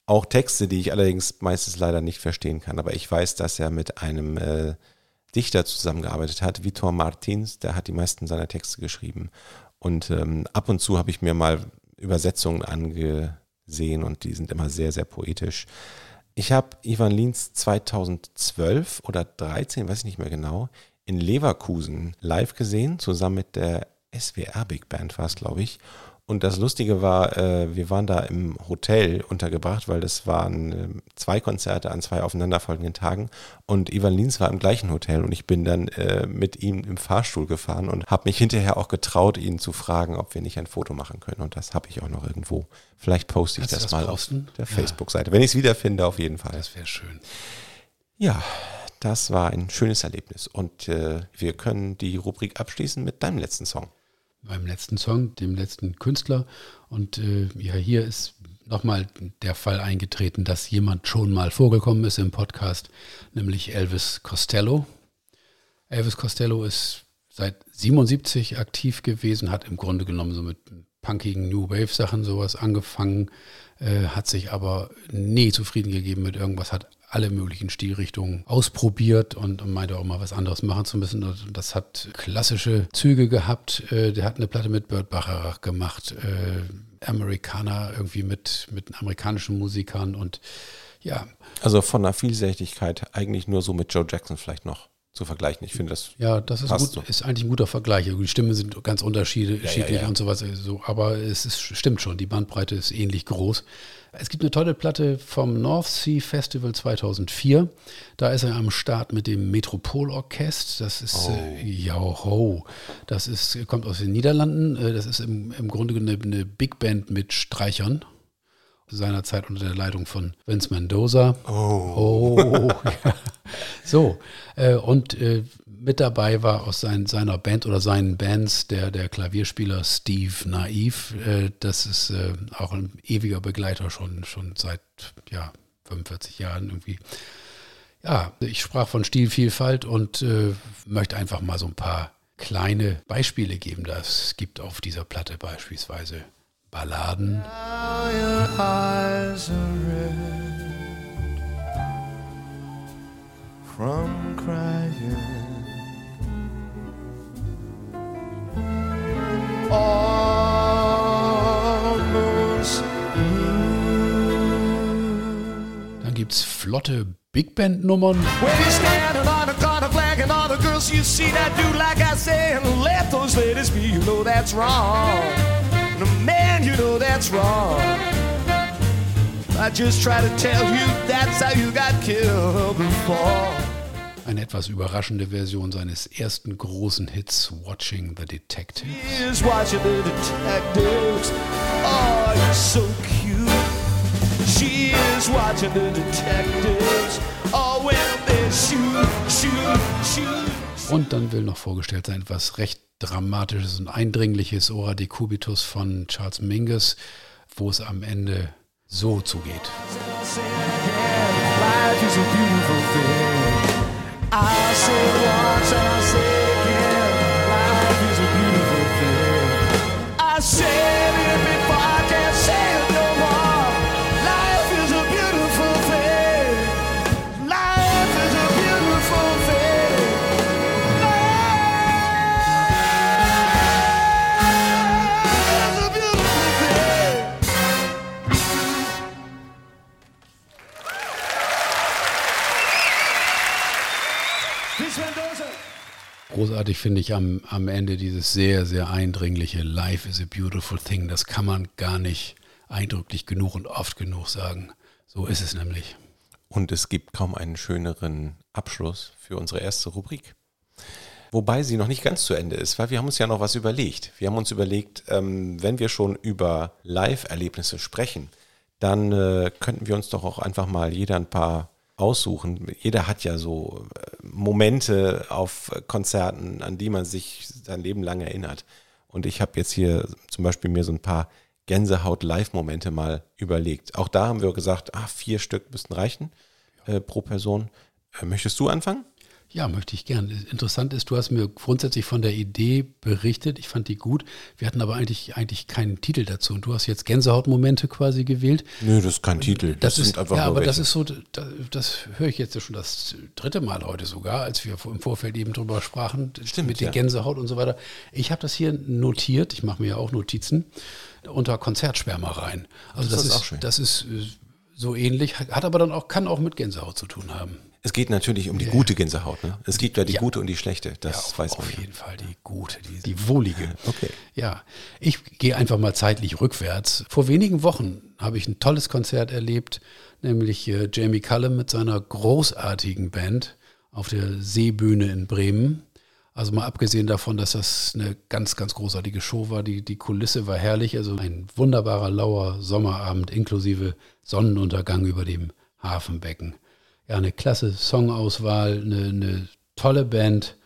auch Texte, die ich allerdings meistens leider nicht verstehen kann. Aber ich weiß, dass er mit einem äh, Dichter zusammengearbeitet hat, Vitor Martins, der hat die meisten seiner Texte geschrieben. Und ähm, ab und zu habe ich mir mal Übersetzungen angesehen und die sind immer sehr, sehr poetisch. Ich habe Ivan Lins 2012 oder 13, weiß ich nicht mehr genau, in Leverkusen live gesehen, zusammen mit der SWR Big Band war es, glaube ich. Und das Lustige war, äh, wir waren da im Hotel untergebracht, weil das waren äh, zwei Konzerte an zwei aufeinanderfolgenden Tagen. Und Ivan Lins war im gleichen Hotel und ich bin dann äh, mit ihm im Fahrstuhl gefahren und habe mich hinterher auch getraut, ihn zu fragen, ob wir nicht ein Foto machen können. Und das habe ich auch noch irgendwo. Vielleicht poste ich das, das mal posten? auf der Ja. Facebook-Seite. Wenn ich es wiederfinde, auf jeden Fall. Das wäre schön. Ja, das war ein schönes Erlebnis. Und äh, wir können die Rubrik abschließen mit deinem letzten Song. Beim letzten Song, dem letzten Künstler. Und äh, ja, hier ist nochmal der Fall eingetreten, dass jemand schon mal vorgekommen ist im Podcast, nämlich Elvis Costello. Elvis Costello ist seit 77 aktiv gewesen, hat im Grunde genommen so mit punkigen New Wave Sachen sowas angefangen, äh, hat sich aber nie zufrieden gegeben mit irgendwas, hat alle möglichen Stilrichtungen ausprobiert und, meinte auch mal was anderes machen zu müssen. Und Das hat klassische Züge gehabt. Äh, der hat eine Platte mit Burt Bacharach gemacht, äh, Amerikaner irgendwie mit, mit amerikanischen Musikern und ja, Also von der Vielseitigkeit eigentlich nur so mit Joe Jackson vielleicht noch zu vergleichen. Ich finde das. Ja, das ist, gut, so. ist eigentlich ein guter Vergleich. Die Stimmen sind ganz unterschiedlich Ja, ja, ja. und sowas. So, aber es ist, stimmt schon, die Bandbreite ist ähnlich groß. Es gibt eine tolle Platte vom North Sea Festival 2004. Da ist er am Start mit dem Metropolorchest. Das ist, äh, ja, ho. Das ist, kommt aus den Niederlanden. Äh, Das ist im, im Grunde eine, eine Big Band mit Streichern. Seinerzeit unter der Leitung von Vince Mendoza. Oh, ja. So, äh, und äh, mit dabei war aus sein, seiner Band oder seinen Bands der, der Klavierspieler Steve Naiv. Äh, das ist äh, auch ein ewiger Begleiter schon, schon seit ja, 45 Jahren irgendwie. Ja, ich sprach von Stilvielfalt und äh, möchte einfach mal so ein paar kleine Beispiele geben. Das gibt auf dieser Platte beispielsweise Balladen. Dann gibt es flotte Big Band-Nummern. When man, you know that's wrong. I just try to tell you that's how you got killed before. Eine etwas überraschende Version seines ersten großen Hits Watching the Detective. is watching the detectives. Oh, you're so cute. She is watching the detectives. Oh, when they shoot, shoot, shoot. Und dann will noch vorgestellt sein etwas recht Dramatisches und Eindringliches Ora de Cubitus von Charles Mingus, wo es am Ende so zugeht. Life is a beautiful thing. I say it once Großartig finde ich am, am Ende dieses sehr, sehr eindringliche Life is a beautiful thing. Das kann man gar nicht eindrücklich genug und oft genug sagen. So ist es nämlich. Und es gibt kaum einen schöneren Abschluss für unsere erste Rubrik. Wobei sie noch nicht ganz zu Ende ist, weil wir haben uns ja noch was überlegt. Wir haben uns überlegt, ähm, wenn wir schon über Live-Erlebnisse sprechen, dann äh, könnten wir uns doch auch einfach mal jeder ein paar aussuchen. Jeder hat ja so äh, Momente auf Konzerten, an die man sich sein Leben lang erinnert. Und ich habe jetzt hier zum Beispiel mir so ein paar Gänsehaut-Live-Momente mal überlegt. Auch da haben wir gesagt, ah, vier Stück müssten reichen äh, pro Person. Äh, möchtest du anfangen? Ja, möchte ich gern. Interessant ist, du hast mir grundsätzlich von der Idee berichtet. Ich fand die gut. Wir hatten aber eigentlich, eigentlich keinen Titel dazu. Und du hast jetzt Gänsehautmomente quasi gewählt. Nö, das ist kein Titel. Das, ist, ja, aber das welche. ist so, das, das höre ich jetzt schon das dritte Mal heute sogar, als wir im Vorfeld eben drüber sprachen, Stimmt, mit der ja. Gänsehaut und so weiter. Ich habe das hier notiert, ich mache mir ja auch Notizen, unter Konzertschwärmereien. Also Das das, ist ist, auch schön. das ist äh, so ähnlich, hat aber dann auch, kann auch mit Gänsehaut zu tun haben. Es geht natürlich um die gute Gänsehaut. Ne? Es gibt ja die Ja. gute und die schlechte. Das Ja, weiß man. Auf ja. jeden Fall die gute, die, die wohlige. Okay. Ja, ich gehe einfach mal zeitlich rückwärts. Vor wenigen Wochen habe ich ein tolles Konzert erlebt, nämlich äh, Jamie Cullum mit seiner großartigen Band auf der Seebühne in Bremen. Also mal abgesehen davon, dass das eine ganz, ganz großartige Show war. Die, die Kulisse war herrlich. Also ein wunderbarer, lauer Sommerabend inklusive Sonnenuntergang über dem Hafenbecken. Ja, eine klasse Songauswahl, eine, eine tolle Band.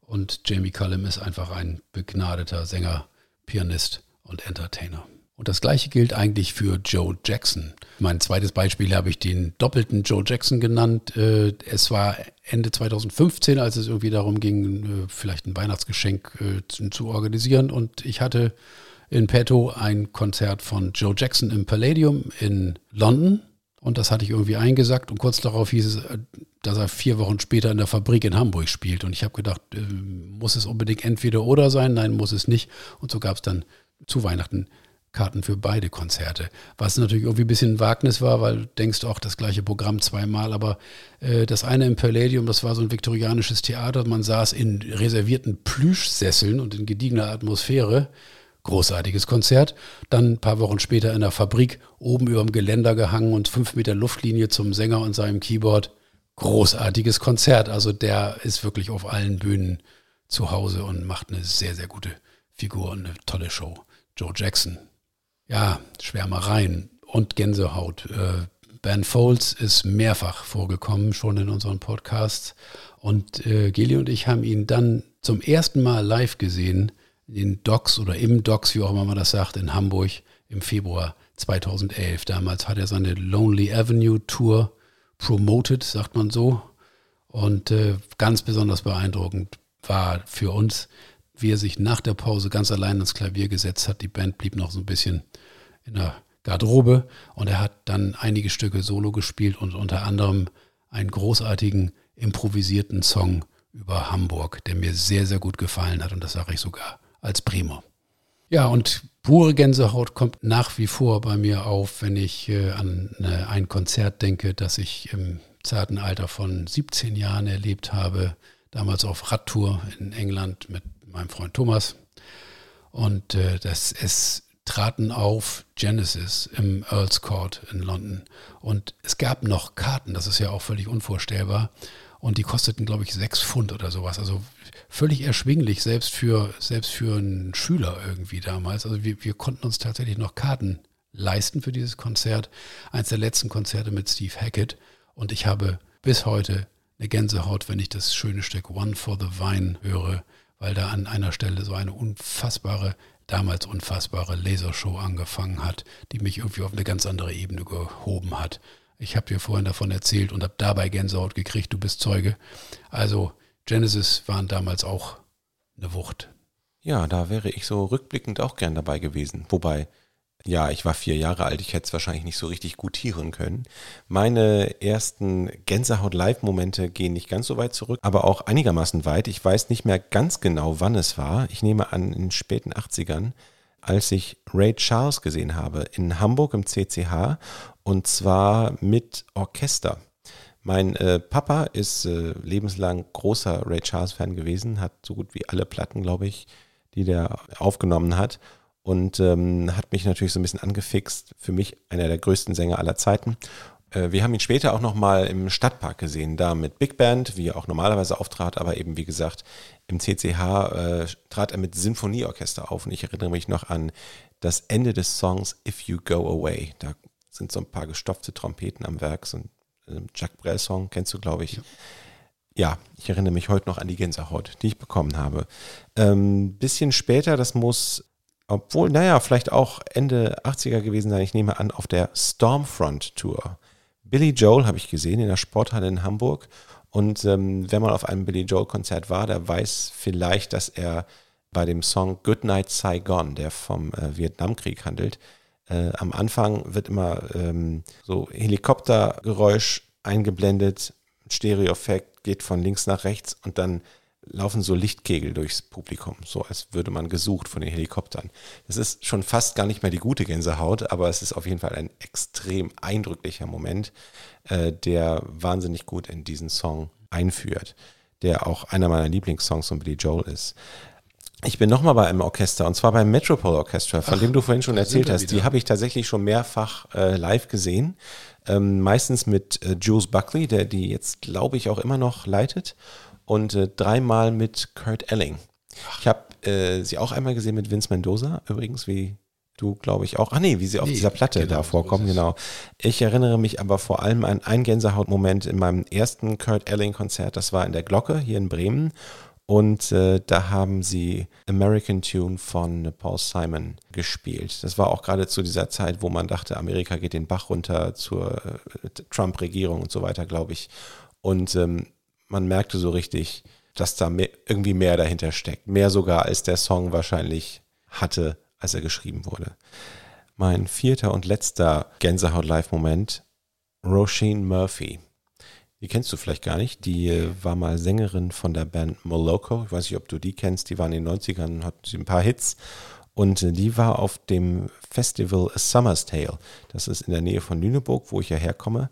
Und Jamie Cullum ist einfach ein begnadeter Sänger, Pianist und Entertainer. Und das gleiche gilt eigentlich für Joe Jackson. Mein zweites Beispiel habe ich den doppelten Joe Jackson genannt. Äh, Es war Ende 2015, als es irgendwie darum ging, äh, vielleicht ein Weihnachtsgeschenk äh, zu- organisieren. Und ich hatte in petto ein Konzert von Joe Jackson im Palladium in London. Und das hatte ich irgendwie eingesackt und kurz darauf hieß es, dass er vier Wochen später in der Fabrik in Hamburg spielt. Und ich habe gedacht, muss es unbedingt entweder oder sein? Nein, muss es nicht. Und so gab es dann zu Weihnachten Karten für beide Konzerte. Was natürlich irgendwie ein bisschen ein Wagnis war, weil du denkst auch das gleiche Programm zweimal, aber äh, das eine im Palladium, das war so ein viktorianisches Theater. Man saß in reservierten Plüschsesseln und in gediegener Atmosphäre. Großartiges Konzert. Dann ein paar Wochen später in der Fabrik, oben über dem Geländer gehangen und fünf Meter Luftlinie zum Sänger und seinem Keyboard. Großartiges Konzert. Also der ist wirklich auf allen Bühnen zu Hause und macht eine sehr, sehr gute Figur und eine tolle Show. Joe Jackson. Ja, Schwärmereien und Gänsehaut. Äh, Ben Folds ist mehrfach vorgekommen, schon in unseren Podcasts. Und äh, Geli und ich haben ihn dann zum ersten Mal live gesehen, in Docks oder im Docks, wie auch immer man das sagt, in Hamburg im Februar 2011. Damals hat er seine Lonely Avenue Tour promoted, sagt man so. Und äh, ganz besonders beeindruckend war für uns, wie er sich nach der Pause ganz allein ans Klavier gesetzt hat. Die Band blieb noch so ein bisschen in der Garderobe und er hat dann einige Stücke solo gespielt und unter anderem einen großartigen improvisierten Song über Hamburg, der mir sehr, sehr gut gefallen hat und das sage ich sogar als Prima. Ja, und pure Gänsehaut kommt nach wie vor bei mir auf, wenn ich äh, an äh, ein Konzert denke, das ich im zarten Alter von 17 Jahren erlebt habe, damals auf Radtour in England mit meinem Freund Thomas. Und äh, das, es traten auf Genesis im Earl's Court in London. Und es gab noch Karten, das ist ja auch völlig unvorstellbar. Und die kosteten, glaube ich, sechs Pfund oder sowas. Also völlig erschwinglich, selbst für, selbst für einen Schüler irgendwie damals. Also wir, wir konnten uns tatsächlich noch Karten leisten für dieses Konzert. Eins der letzten Konzerte mit Steve Hackett. Und ich habe bis heute eine Gänsehaut, wenn ich das schöne Stück One for the Vine höre, weil da an einer Stelle so eine unfassbare, damals unfassbare Lasershow angefangen hat, die mich irgendwie auf eine ganz andere Ebene gehoben hat. Ich habe dir vorhin davon erzählt und habe dabei Gänsehaut gekriegt, du bist Zeuge. Also Genesis waren damals auch eine Wucht. Ja, da wäre ich so rückblickend auch gern dabei gewesen. Wobei, ja, ich war vier Jahre alt, ich hätte es wahrscheinlich nicht so richtig gutieren können. Meine ersten Gänsehaut-Live-Momente gehen nicht ganz so weit zurück, aber auch einigermaßen weit. Ich weiß nicht mehr ganz genau, wann es war. Ich nehme an, in den späten 80ern, als ich Ray Charles gesehen habe in Hamburg im CCH und zwar mit Orchester. Mein äh, Papa ist äh, lebenslang großer Ray Charles-Fan gewesen, hat so gut wie alle Platten, glaube ich, die der aufgenommen hat und ähm, hat mich natürlich so ein bisschen angefixt. Für mich einer der größten Sänger aller Zeiten. Äh, wir haben ihn später auch nochmal im Stadtpark gesehen, da mit Big Band, wie er auch normalerweise auftrat, aber eben wie gesagt, im CCH äh, trat er mit Sinfonieorchester auf und ich erinnere mich noch an das Ende des Songs If You Go Away. Da sind so ein paar gestopfte Trompeten am Werk, so ein äh, Jacques Brel-Song, kennst du, glaube ich. Ja. ja. ich erinnere mich heute noch an die Gänsehaut, die ich bekommen habe. Ähm, bisschen später, das muss, obwohl, naja, vielleicht auch Ende 80er gewesen sein, ich nehme an, auf der Stormfront Tour. Billy Joel habe ich gesehen in der Sporthalle in Hamburg. Und ähm, wenn man auf einem Billy Joel-Konzert war, der weiß vielleicht, dass er bei dem Song Goodnight Saigon, der vom äh, Vietnamkrieg handelt, äh, am Anfang wird immer ähm, so Helikoptergeräusch eingeblendet, Stereo-Effekt geht von links nach rechts und dann laufen so Lichtkegel durchs Publikum, so als würde man gesucht von den Helikoptern. Das ist schon fast gar nicht mehr die gute Gänsehaut, aber es ist auf jeden Fall ein extrem eindrücklicher Moment, äh, der wahnsinnig gut in diesen Song einführt, der auch einer meiner Lieblingssongs von Billy Joel ist. Ich bin nochmal bei einem Orchester und zwar beim Metropole Orchestra, von Ach, dem du vorhin schon erzählt hast. Die habe ich tatsächlich schon mehrfach äh, live gesehen. Ähm, meistens mit äh, Jules Buckley, der die jetzt, glaube ich, auch immer noch leitet. Und äh, dreimal mit Kurt Elling. Ich habe äh, sie auch einmal gesehen mit Vince Mendoza, übrigens, wie du, glaube ich, auch. Ah nee, wie sie auf Nee, dieser Platte genau, da so vorkommen, es. genau. Ich erinnere mich aber vor allem an einen Gänsehautmoment in meinem ersten Kurt Elling-Konzert. Das war in der Glocke hier in Bremen. Und äh, da haben sie American Tune von Paul Simon gespielt. Das war auch gerade zu dieser Zeit, wo man dachte, Amerika geht den Bach runter zur äh, Trump-Regierung und so weiter, glaube ich. Und ähm, man merkte so richtig, dass da mehr, irgendwie mehr dahinter steckt. Mehr sogar, als der Song wahrscheinlich hatte, als er geschrieben wurde. Mein vierter und letzter Gänsehaut-Live-Moment, Roisin Murphy. Die kennst du vielleicht gar nicht. Die äh, war mal Sängerin von der Band Moloko. Ich weiß nicht, ob du die kennst. Die waren in den 90ern, hatten sie ein paar Hits. Und äh, die war auf dem Festival A Summer's Tale. Das ist in der Nähe von Lüneburg, wo ich ja herkomme.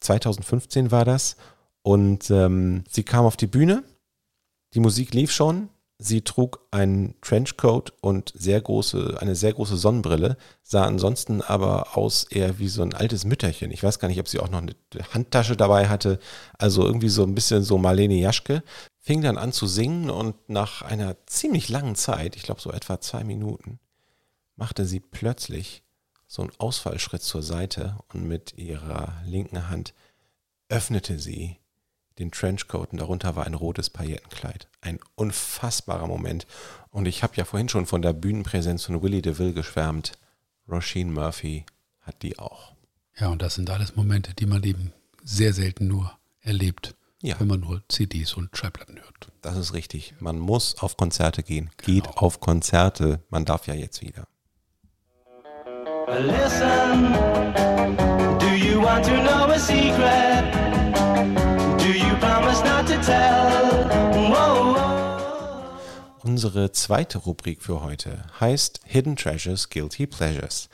2015 war das. Und ähm, sie kam auf die Bühne. Die Musik lief schon. Sie trug einen Trenchcoat und sehr große, eine sehr große Sonnenbrille, sah ansonsten aber aus eher wie so ein altes Mütterchen. Ich weiß gar nicht, ob sie auch noch eine Handtasche dabei hatte. Also irgendwie so ein bisschen so Marlene Jaschke. Fing dann an zu singen und nach einer ziemlich langen Zeit, ich glaube so etwa zwei Minuten, machte sie plötzlich so einen Ausfallschritt zur Seite und mit ihrer linken Hand öffnete sie den Trenchcoat und darunter war ein rotes Paillettenkleid. Ein unfassbarer Moment. Und ich habe ja vorhin schon von der Bühnenpräsenz von Willie DeVille geschwärmt. Roisin Murphy hat die auch. Ja, und das sind alles Momente, die man eben sehr selten nur erlebt, Ja. wenn man nur CDs und Schallplatten hört. Das ist richtig. Man muss auf Konzerte gehen. Geht Genau. auf Konzerte. Man darf ja jetzt wieder. Listen, do you want to know a secret? Unsere zweite Rubrik für heute heißt Hidden Treasures, Guilty Pleasures.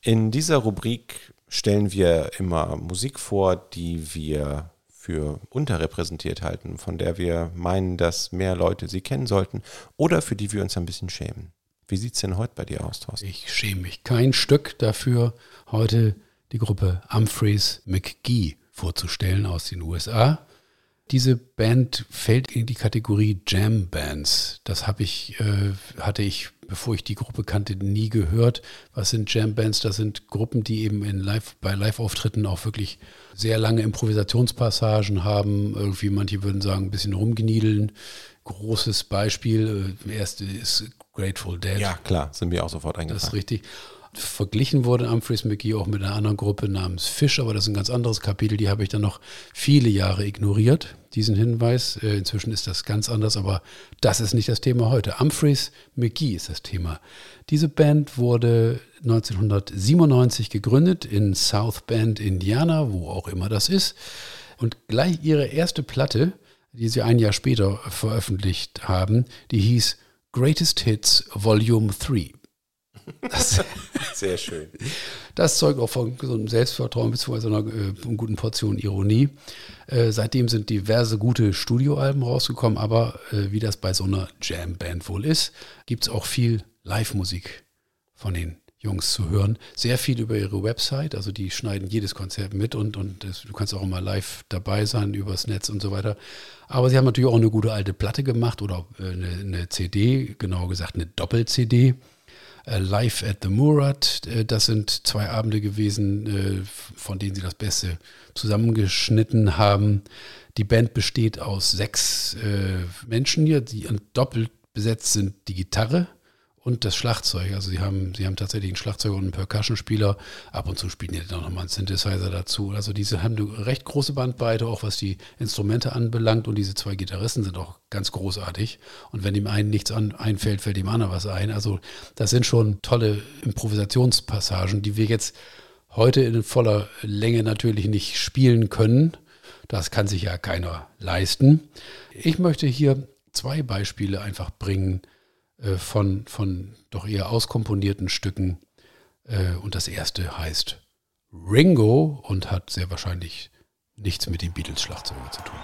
In dieser Rubrik stellen wir immer Musik vor, die wir für unterrepräsentiert halten, von der wir meinen, dass mehr Leute sie kennen sollten oder für die wir uns ein bisschen schämen. Wie sieht es denn heute bei dir aus, Thorsten? Ich schäme mich kein Stück dafür, heute die Gruppe Humphreys McGee vorzustellen aus den USA. Diese Band fällt in die Kategorie Jam Bands. Das habe ich, äh, hatte ich, bevor ich die Gruppe kannte, nie gehört. Was sind Jam Bands? Das sind Gruppen, die eben in Live, bei Live-Auftritten auch wirklich sehr lange Improvisationspassagen haben. Irgendwie, manche würden sagen, ein bisschen rumgeniedeln. Großes Beispiel, äh, erste ist Grateful Dead. Ja, klar, sind mir auch sofort Das ist eingefallen. richtig. Verglichen wurde Humphreys McGee auch mit einer anderen Gruppe namens Fish, aber das ist ein ganz anderes Kapitel. Die habe ich dann noch viele Jahre ignoriert, diesen Hinweis. Äh, Inzwischen ist das ganz anders, aber das ist nicht das Thema heute. Humphreys McGee ist das Thema. Diese Band wurde 1997 gegründet in South Bend, Indiana, wo auch immer das ist. Und gleich ihre erste Platte, die sie ein Jahr später veröffentlicht haben, die hieß Greatest Hits Volume 3. Das, Sehr schön. das zeugt auch von einem Selbstvertrauen bzw. einer äh, guten Portion Ironie. Äh, seitdem sind diverse gute Studioalben rausgekommen, aber äh, wie das bei so einer Jam-Band wohl ist, gibt es auch viel Live-Musik von den Jungs zu hören. Sehr viel über ihre Website, also die schneiden jedes Konzert mit und, und das, du kannst auch immer live dabei sein übers Netz und so weiter. Aber sie haben natürlich auch eine gute alte Platte gemacht oder äh, eine, eine CD, genauer gesagt eine Doppel-CD. Äh, Live at the Murat, äh, das sind zwei Abende gewesen, äh, von denen sie das Beste zusammengeschnitten haben. Die Band besteht aus sechs Menschen hier, die doppelt besetzt sind die Gitarre und das Schlagzeug. Also sie haben, sie haben tatsächlich einen Schlagzeuger und einen Percussion-Spieler. Ab und zu spielen die dann noch mal einen Synthesizer dazu. Also diese haben eine recht große Bandbreite, auch was die Instrumente anbelangt. Und diese zwei Gitarristen sind auch ganz großartig. Und wenn dem einen nichts an, einfällt, fällt dem anderen was ein. Also das sind schon tolle Improvisationspassagen, die wir jetzt heute in voller Länge natürlich nicht spielen können. Das kann sich ja keiner leisten. Ich möchte hier zwei Beispiele einfach bringen äh, von, von doch eher auskomponierten Stücken. Äh, und das erste heißt Ringo und hat sehr wahrscheinlich nichts mit dem Beatles-Schlagzeuger zu tun.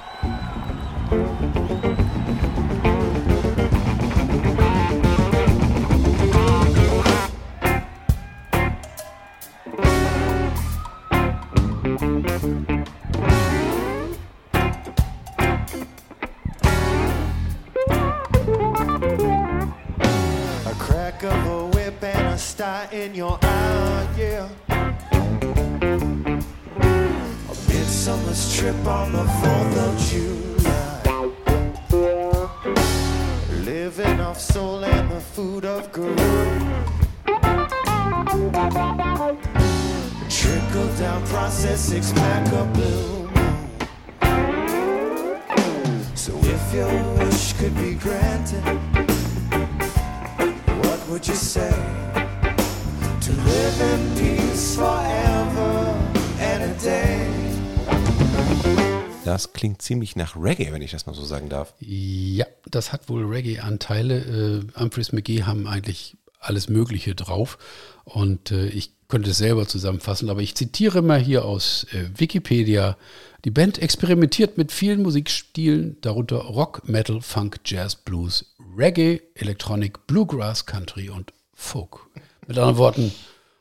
Star in your eye, yeah. A midsummer's trip on the 4th of July. Living off soul and the food of good. Trickle down process, six pack of blue. So if your wish could be granted, what would you say? Das klingt ziemlich nach Reggae, wenn ich das mal so sagen darf. Ja, das hat wohl Reggae-Anteile. Äh, McGee haben eigentlich alles Mögliche drauf. Und äh, ich könnte es selber zusammenfassen, aber ich zitiere mal hier aus äh, Wikipedia. Die Band experimentiert mit vielen Musikstilen, darunter Rock, Metal, Funk, Jazz, Blues, Reggae, Electronic, Bluegrass, Country und Folk. Mit anderen Worten,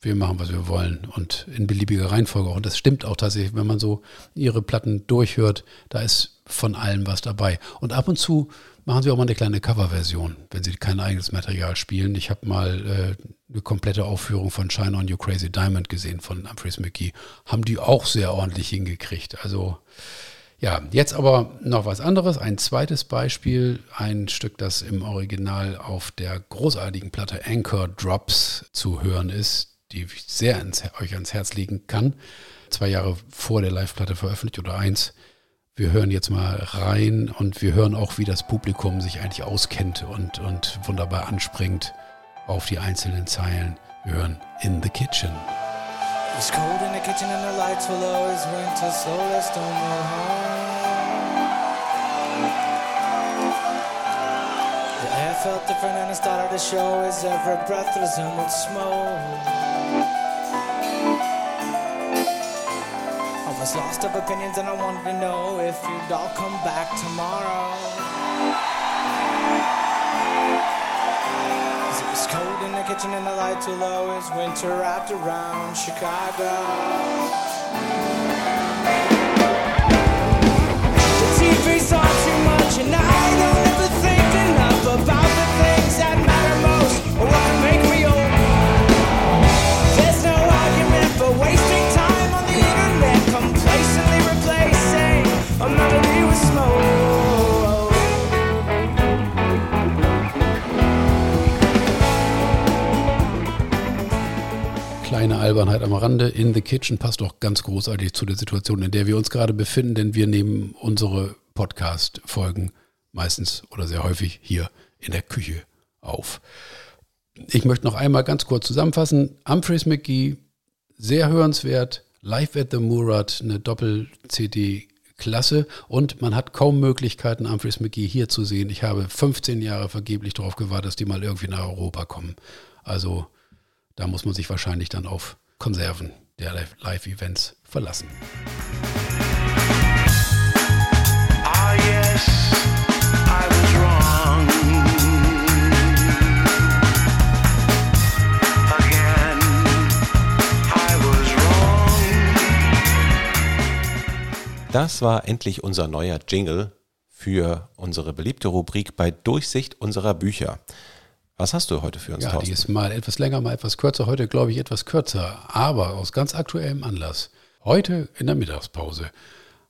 wir machen, was wir wollen und in beliebiger Reihenfolge. Und das stimmt auch tatsächlich, wenn man so ihre Platten durchhört, da ist von allem was dabei. Und ab und zu machen sie auch mal eine kleine Coverversion, wenn sie kein eigenes Material spielen. Ich habe mal äh, eine komplette Aufführung von Shine on You Crazy Diamond gesehen von Humphreys McGee. Haben die auch sehr ordentlich hingekriegt. Also ja, jetzt aber noch was anderes. Ein zweites Beispiel, ein Stück, das im Original auf der großartigen Platte Anchor Drops zu hören ist, die ich sehr ans, euch ans Herz legen kann. Zwei Jahre vor der Live-Platte veröffentlicht oder eins. Wir hören jetzt mal rein und wir hören auch, wie das Publikum sich eigentlich auskennt und, und wunderbar anspringt auf die einzelnen Zeilen. Wir hören In the Kitchen. It's cold in the kitchen and the lights low. It's winter, so let's don't go home. The air felt different and it started to show as every breath resembled smoke. Almost lost of opinions and I wanted to know if you'd all come back tomorrow. 'Cause It was cold in the kitchen and the lights were low as winter wrapped around Chicago. Kleine Albernheit am Rande. In the Kitchen passt auch ganz großartig zu der Situation, in der wir uns gerade befinden, denn wir nehmen unsere Podcast-Folgen meistens oder sehr häufig hier in der Küche auf. Ich möchte noch einmal ganz kurz zusammenfassen. Humphreys McGee, sehr hörenswert. Live at the Murat, eine Doppel-CD. Klasse und man hat kaum Möglichkeiten, Humphreys McGee hier zu sehen. Ich habe 15 Jahre vergeblich darauf gewartet, dass die mal irgendwie nach Europa kommen. Also da muss man sich wahrscheinlich dann auf Konserven der Live-Events verlassen. Ah, yes, I was wrong. Again, I was wrong. Das war endlich unser neuer Jingle für unsere beliebte Rubrik bei Durchsicht unserer Bücher. Was hast du heute für uns, Ja, die Thorsten? ist mal etwas länger, mal etwas kürzer. Heute glaube ich etwas kürzer, aber aus ganz aktuellem Anlass. Heute in der Mittagspause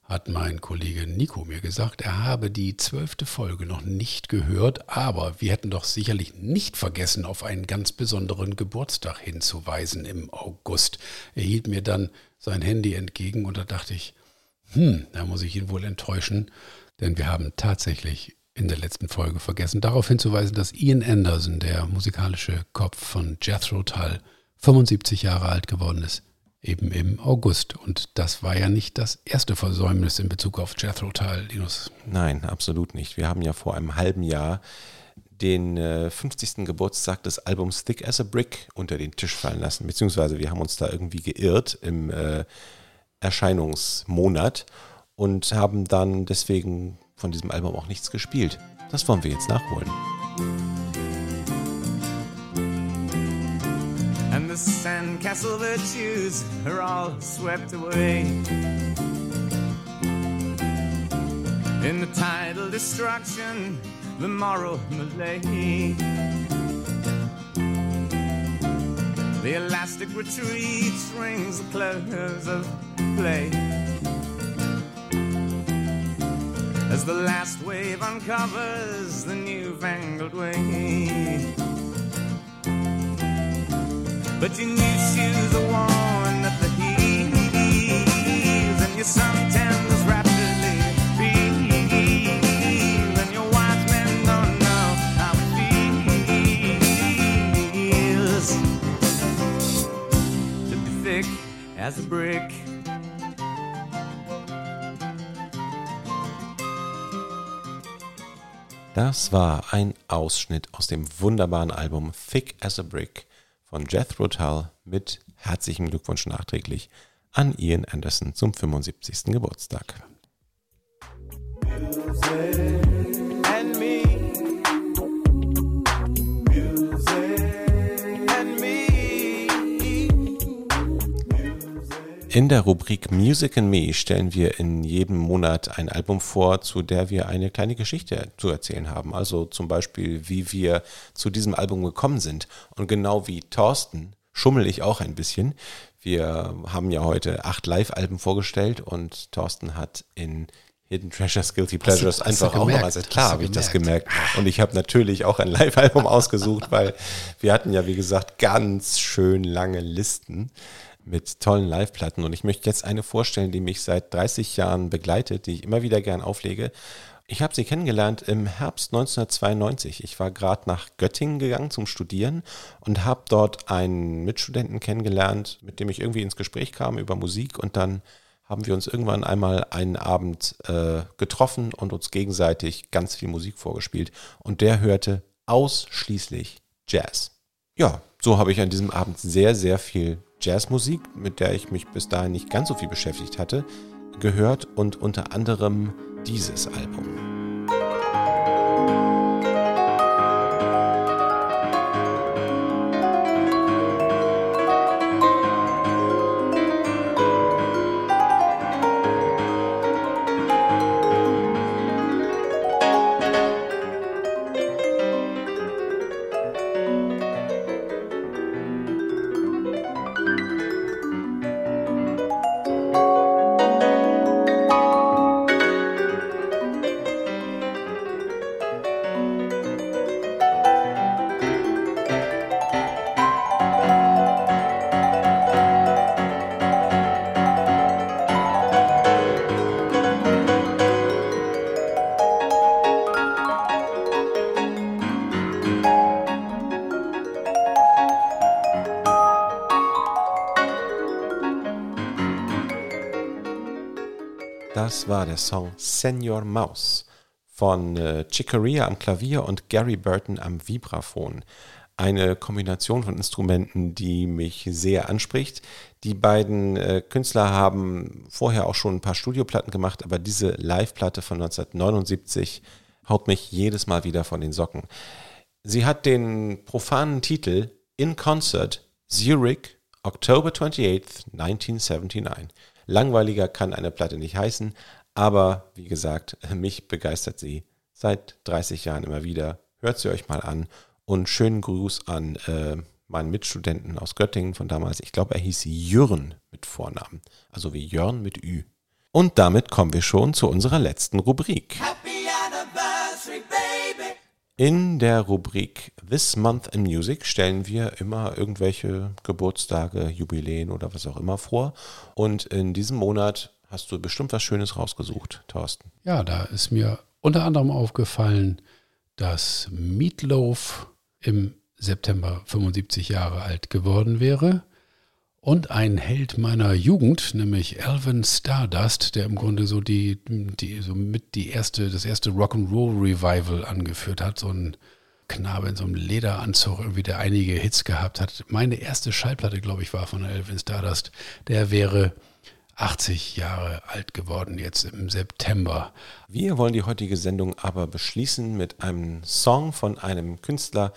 hat mein Kollege Nico mir gesagt, er habe die zwölfte Folge noch nicht gehört, aber wir hätten doch sicherlich nicht vergessen, auf einen ganz besonderen Geburtstag hinzuweisen im August. Er hielt mir dann sein Handy entgegen und da dachte ich, hm, da muss ich ihn wohl enttäuschen, denn wir haben tatsächlich in der letzten Folge vergessen, darauf hinzuweisen, dass Ian Anderson, der musikalische Kopf von Jethro Tull, 75 Jahre alt geworden ist eben im August. Und das war ja nicht das erste Versäumnis in Bezug auf Jethro Tull, Linus. Nein, absolut nicht. Wir haben ja vor einem halben Jahr den äh, 50. Geburtstag des Albums Thick as a Brick unter den Tisch fallen lassen, beziehungsweise wir haben uns da irgendwie geirrt im äh, Erscheinungsmonat und haben dann deswegen von diesem Album auch nichts gespielt. Das wollen wir jetzt nachholen. and the sandcastle virtues are all swept away. In the tidal destruction, the moral malaise. The elastic retreat rings the close of play. As the last wave uncovers the newfangled way. But your new shoes are worn at the heels, and your suntans rapidly feel, and your wise men don't know how it feels to be thick as a brick. Das war ein Ausschnitt aus dem wunderbaren Album Thick as a Brick von Jethro Tull mit herzlichem Glückwunsch nachträglich an Ian Anderson zum 75. Geburtstag. and In der Rubrik Music and Me stellen wir in jedem Monat ein Album vor, zu der wir eine kleine Geschichte zu erzählen haben. Also zum Beispiel, wie wir zu diesem Album gekommen sind. Und genau wie Thorsten schummel ich auch ein bisschen. Wir haben ja heute acht Live-Alben vorgestellt und Thorsten hat in Hidden Treasures, Guilty Pleasures hast du einfach auch nochmal. Hast Klar habe ich das gemerkt? gemerkt. Und ich habe natürlich auch ein Live-Album ausgesucht, weil wir hatten ja, wie gesagt, ganz schön lange Listen mit tollen Live-Platten. Und ich möchte jetzt eine vorstellen, die mich seit 30 Jahren begleitet, die ich immer wieder gern auflege. Ich habe sie kennengelernt im Herbst 1992. Ich war gerade nach Göttingen gegangen zum Studieren und habe dort einen Mitstudenten kennengelernt, mit dem ich irgendwie ins Gespräch kam über Musik und dann haben wir uns irgendwann einmal einen Abend äh, getroffen und uns gegenseitig ganz viel Musik vorgespielt. Und der hörte ausschließlich Jazz. Ja, so habe ich an diesem Abend sehr, sehr viel Jazzmusik, mit der ich mich bis dahin nicht ganz so viel beschäftigt hatte, gehört und unter anderem dieses Album. Das war der Song Senor Mouse von äh, Chicoria am Klavier und Gary Burton am Vibraphon. Eine Kombination von Instrumenten, die mich sehr anspricht. Die beiden äh, Künstler haben vorher auch schon ein paar Studioplatten gemacht, aber diese Live-Platte von 1979 haut mich jedes Mal wieder von den Socken. Sie hat den profanen Titel In Concert Zurich, October 28th, 1979. Langweiliger kann eine Platte nicht heißen, aber wie gesagt, mich begeistert sie seit 30 Jahren immer wieder. Hört sie euch mal an und schönen Gruß an äh, meinen Mitstudenten aus Göttingen von damals. Ich glaube, er hieß Jürgen mit Vornamen, also wie Jörn mit Ü. Und damit kommen wir schon zu unserer letzten Rubrik. In der Rubrik This Month in Music stellen wir immer irgendwelche Geburtstage, Jubiläen oder was auch immer vor. Und in diesem Monat hast du bestimmt was Schönes rausgesucht, Thorsten. Ja, da ist mir unter anderem aufgefallen, dass Meatloaf im September 75 Jahre alt geworden wäre. Und ein Held meiner Jugend, nämlich Alvin Stardust, der im Grunde so die, die so mit die erste, das erste Rock'n'Roll Revival angeführt hat. So ein Knabe in so einem Lederanzug, irgendwie, der einige Hits gehabt hat. Meine erste Schallplatte, glaube ich, war von Alvin Stardust. Der wäre 80 Jahre alt geworden jetzt im September. Wir wollen die heutige Sendung aber beschließen mit einem Song von einem Künstler,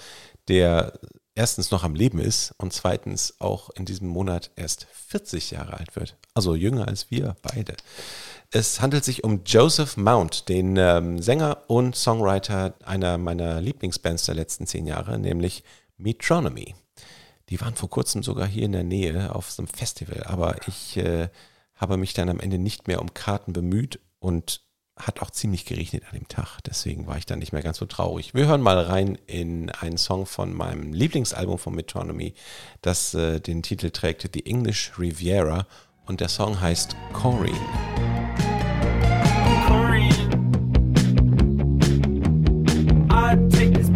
der erstens noch am Leben ist und zweitens auch in diesem Monat erst 40 Jahre alt wird. Also jünger als wir beide. Es handelt sich um Joseph Mount, den ähm, Sänger und Songwriter einer meiner Lieblingsbands der letzten zehn Jahre, nämlich Metronomy. Die waren vor kurzem sogar hier in der Nähe auf so einem Festival, aber ich äh, habe mich dann am Ende nicht mehr um Karten bemüht und hat auch ziemlich geregnet an dem Tag. Deswegen war ich dann nicht mehr ganz so traurig. Wir hören mal rein in einen Song von meinem Lieblingsalbum von Metronomy, das äh, den Titel trägt The English Riviera und der Song heißt Corrine. I take this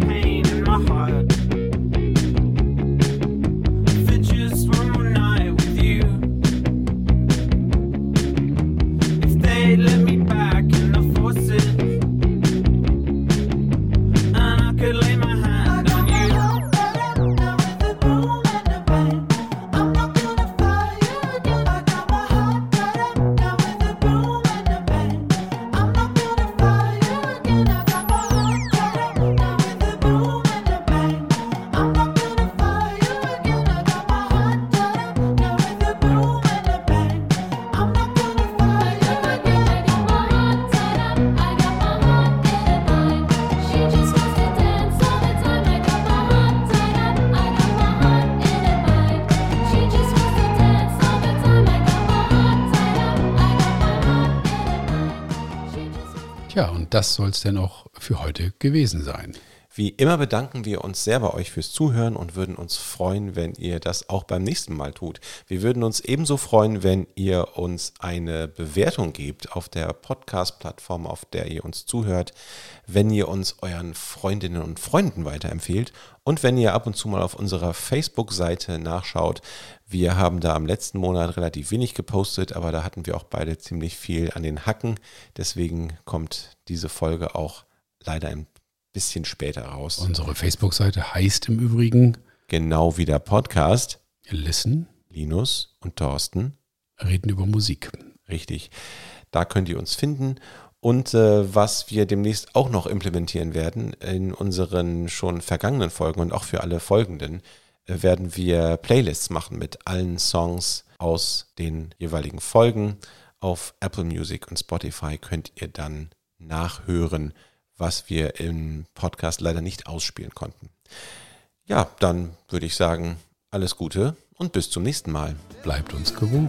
soll es denn auch für heute gewesen sein. Wie immer bedanken wir uns sehr bei euch fürs Zuhören und würden uns freuen, wenn ihr das auch beim nächsten Mal tut. Wir würden uns ebenso freuen, wenn ihr uns eine Bewertung gebt auf der Podcast-Plattform, auf der ihr uns zuhört, wenn ihr uns euren Freundinnen und Freunden weiterempfehlt und wenn ihr ab und zu mal auf unserer Facebook-Seite nachschaut. Wir haben da am letzten Monat relativ wenig gepostet, aber da hatten wir auch beide ziemlich viel an den Hacken. Deswegen kommt diese Folge auch leider ein bisschen später raus. Unsere Facebook-Seite heißt im Übrigen Genau wie der Podcast. Listen, Linus und Thorsten. reden über Musik. Richtig. Da könnt ihr uns finden. Und äh, was wir demnächst auch noch implementieren werden in unseren schon vergangenen Folgen und auch für alle folgenden, äh, werden wir Playlists machen mit allen Songs aus den jeweiligen Folgen. Auf Apple Music und Spotify könnt ihr dann nachhören, was wir im Podcast leider nicht ausspielen konnten. Ja, dann würde ich sagen, alles Gute und bis zum nächsten Mal. Bleibt uns gewogen.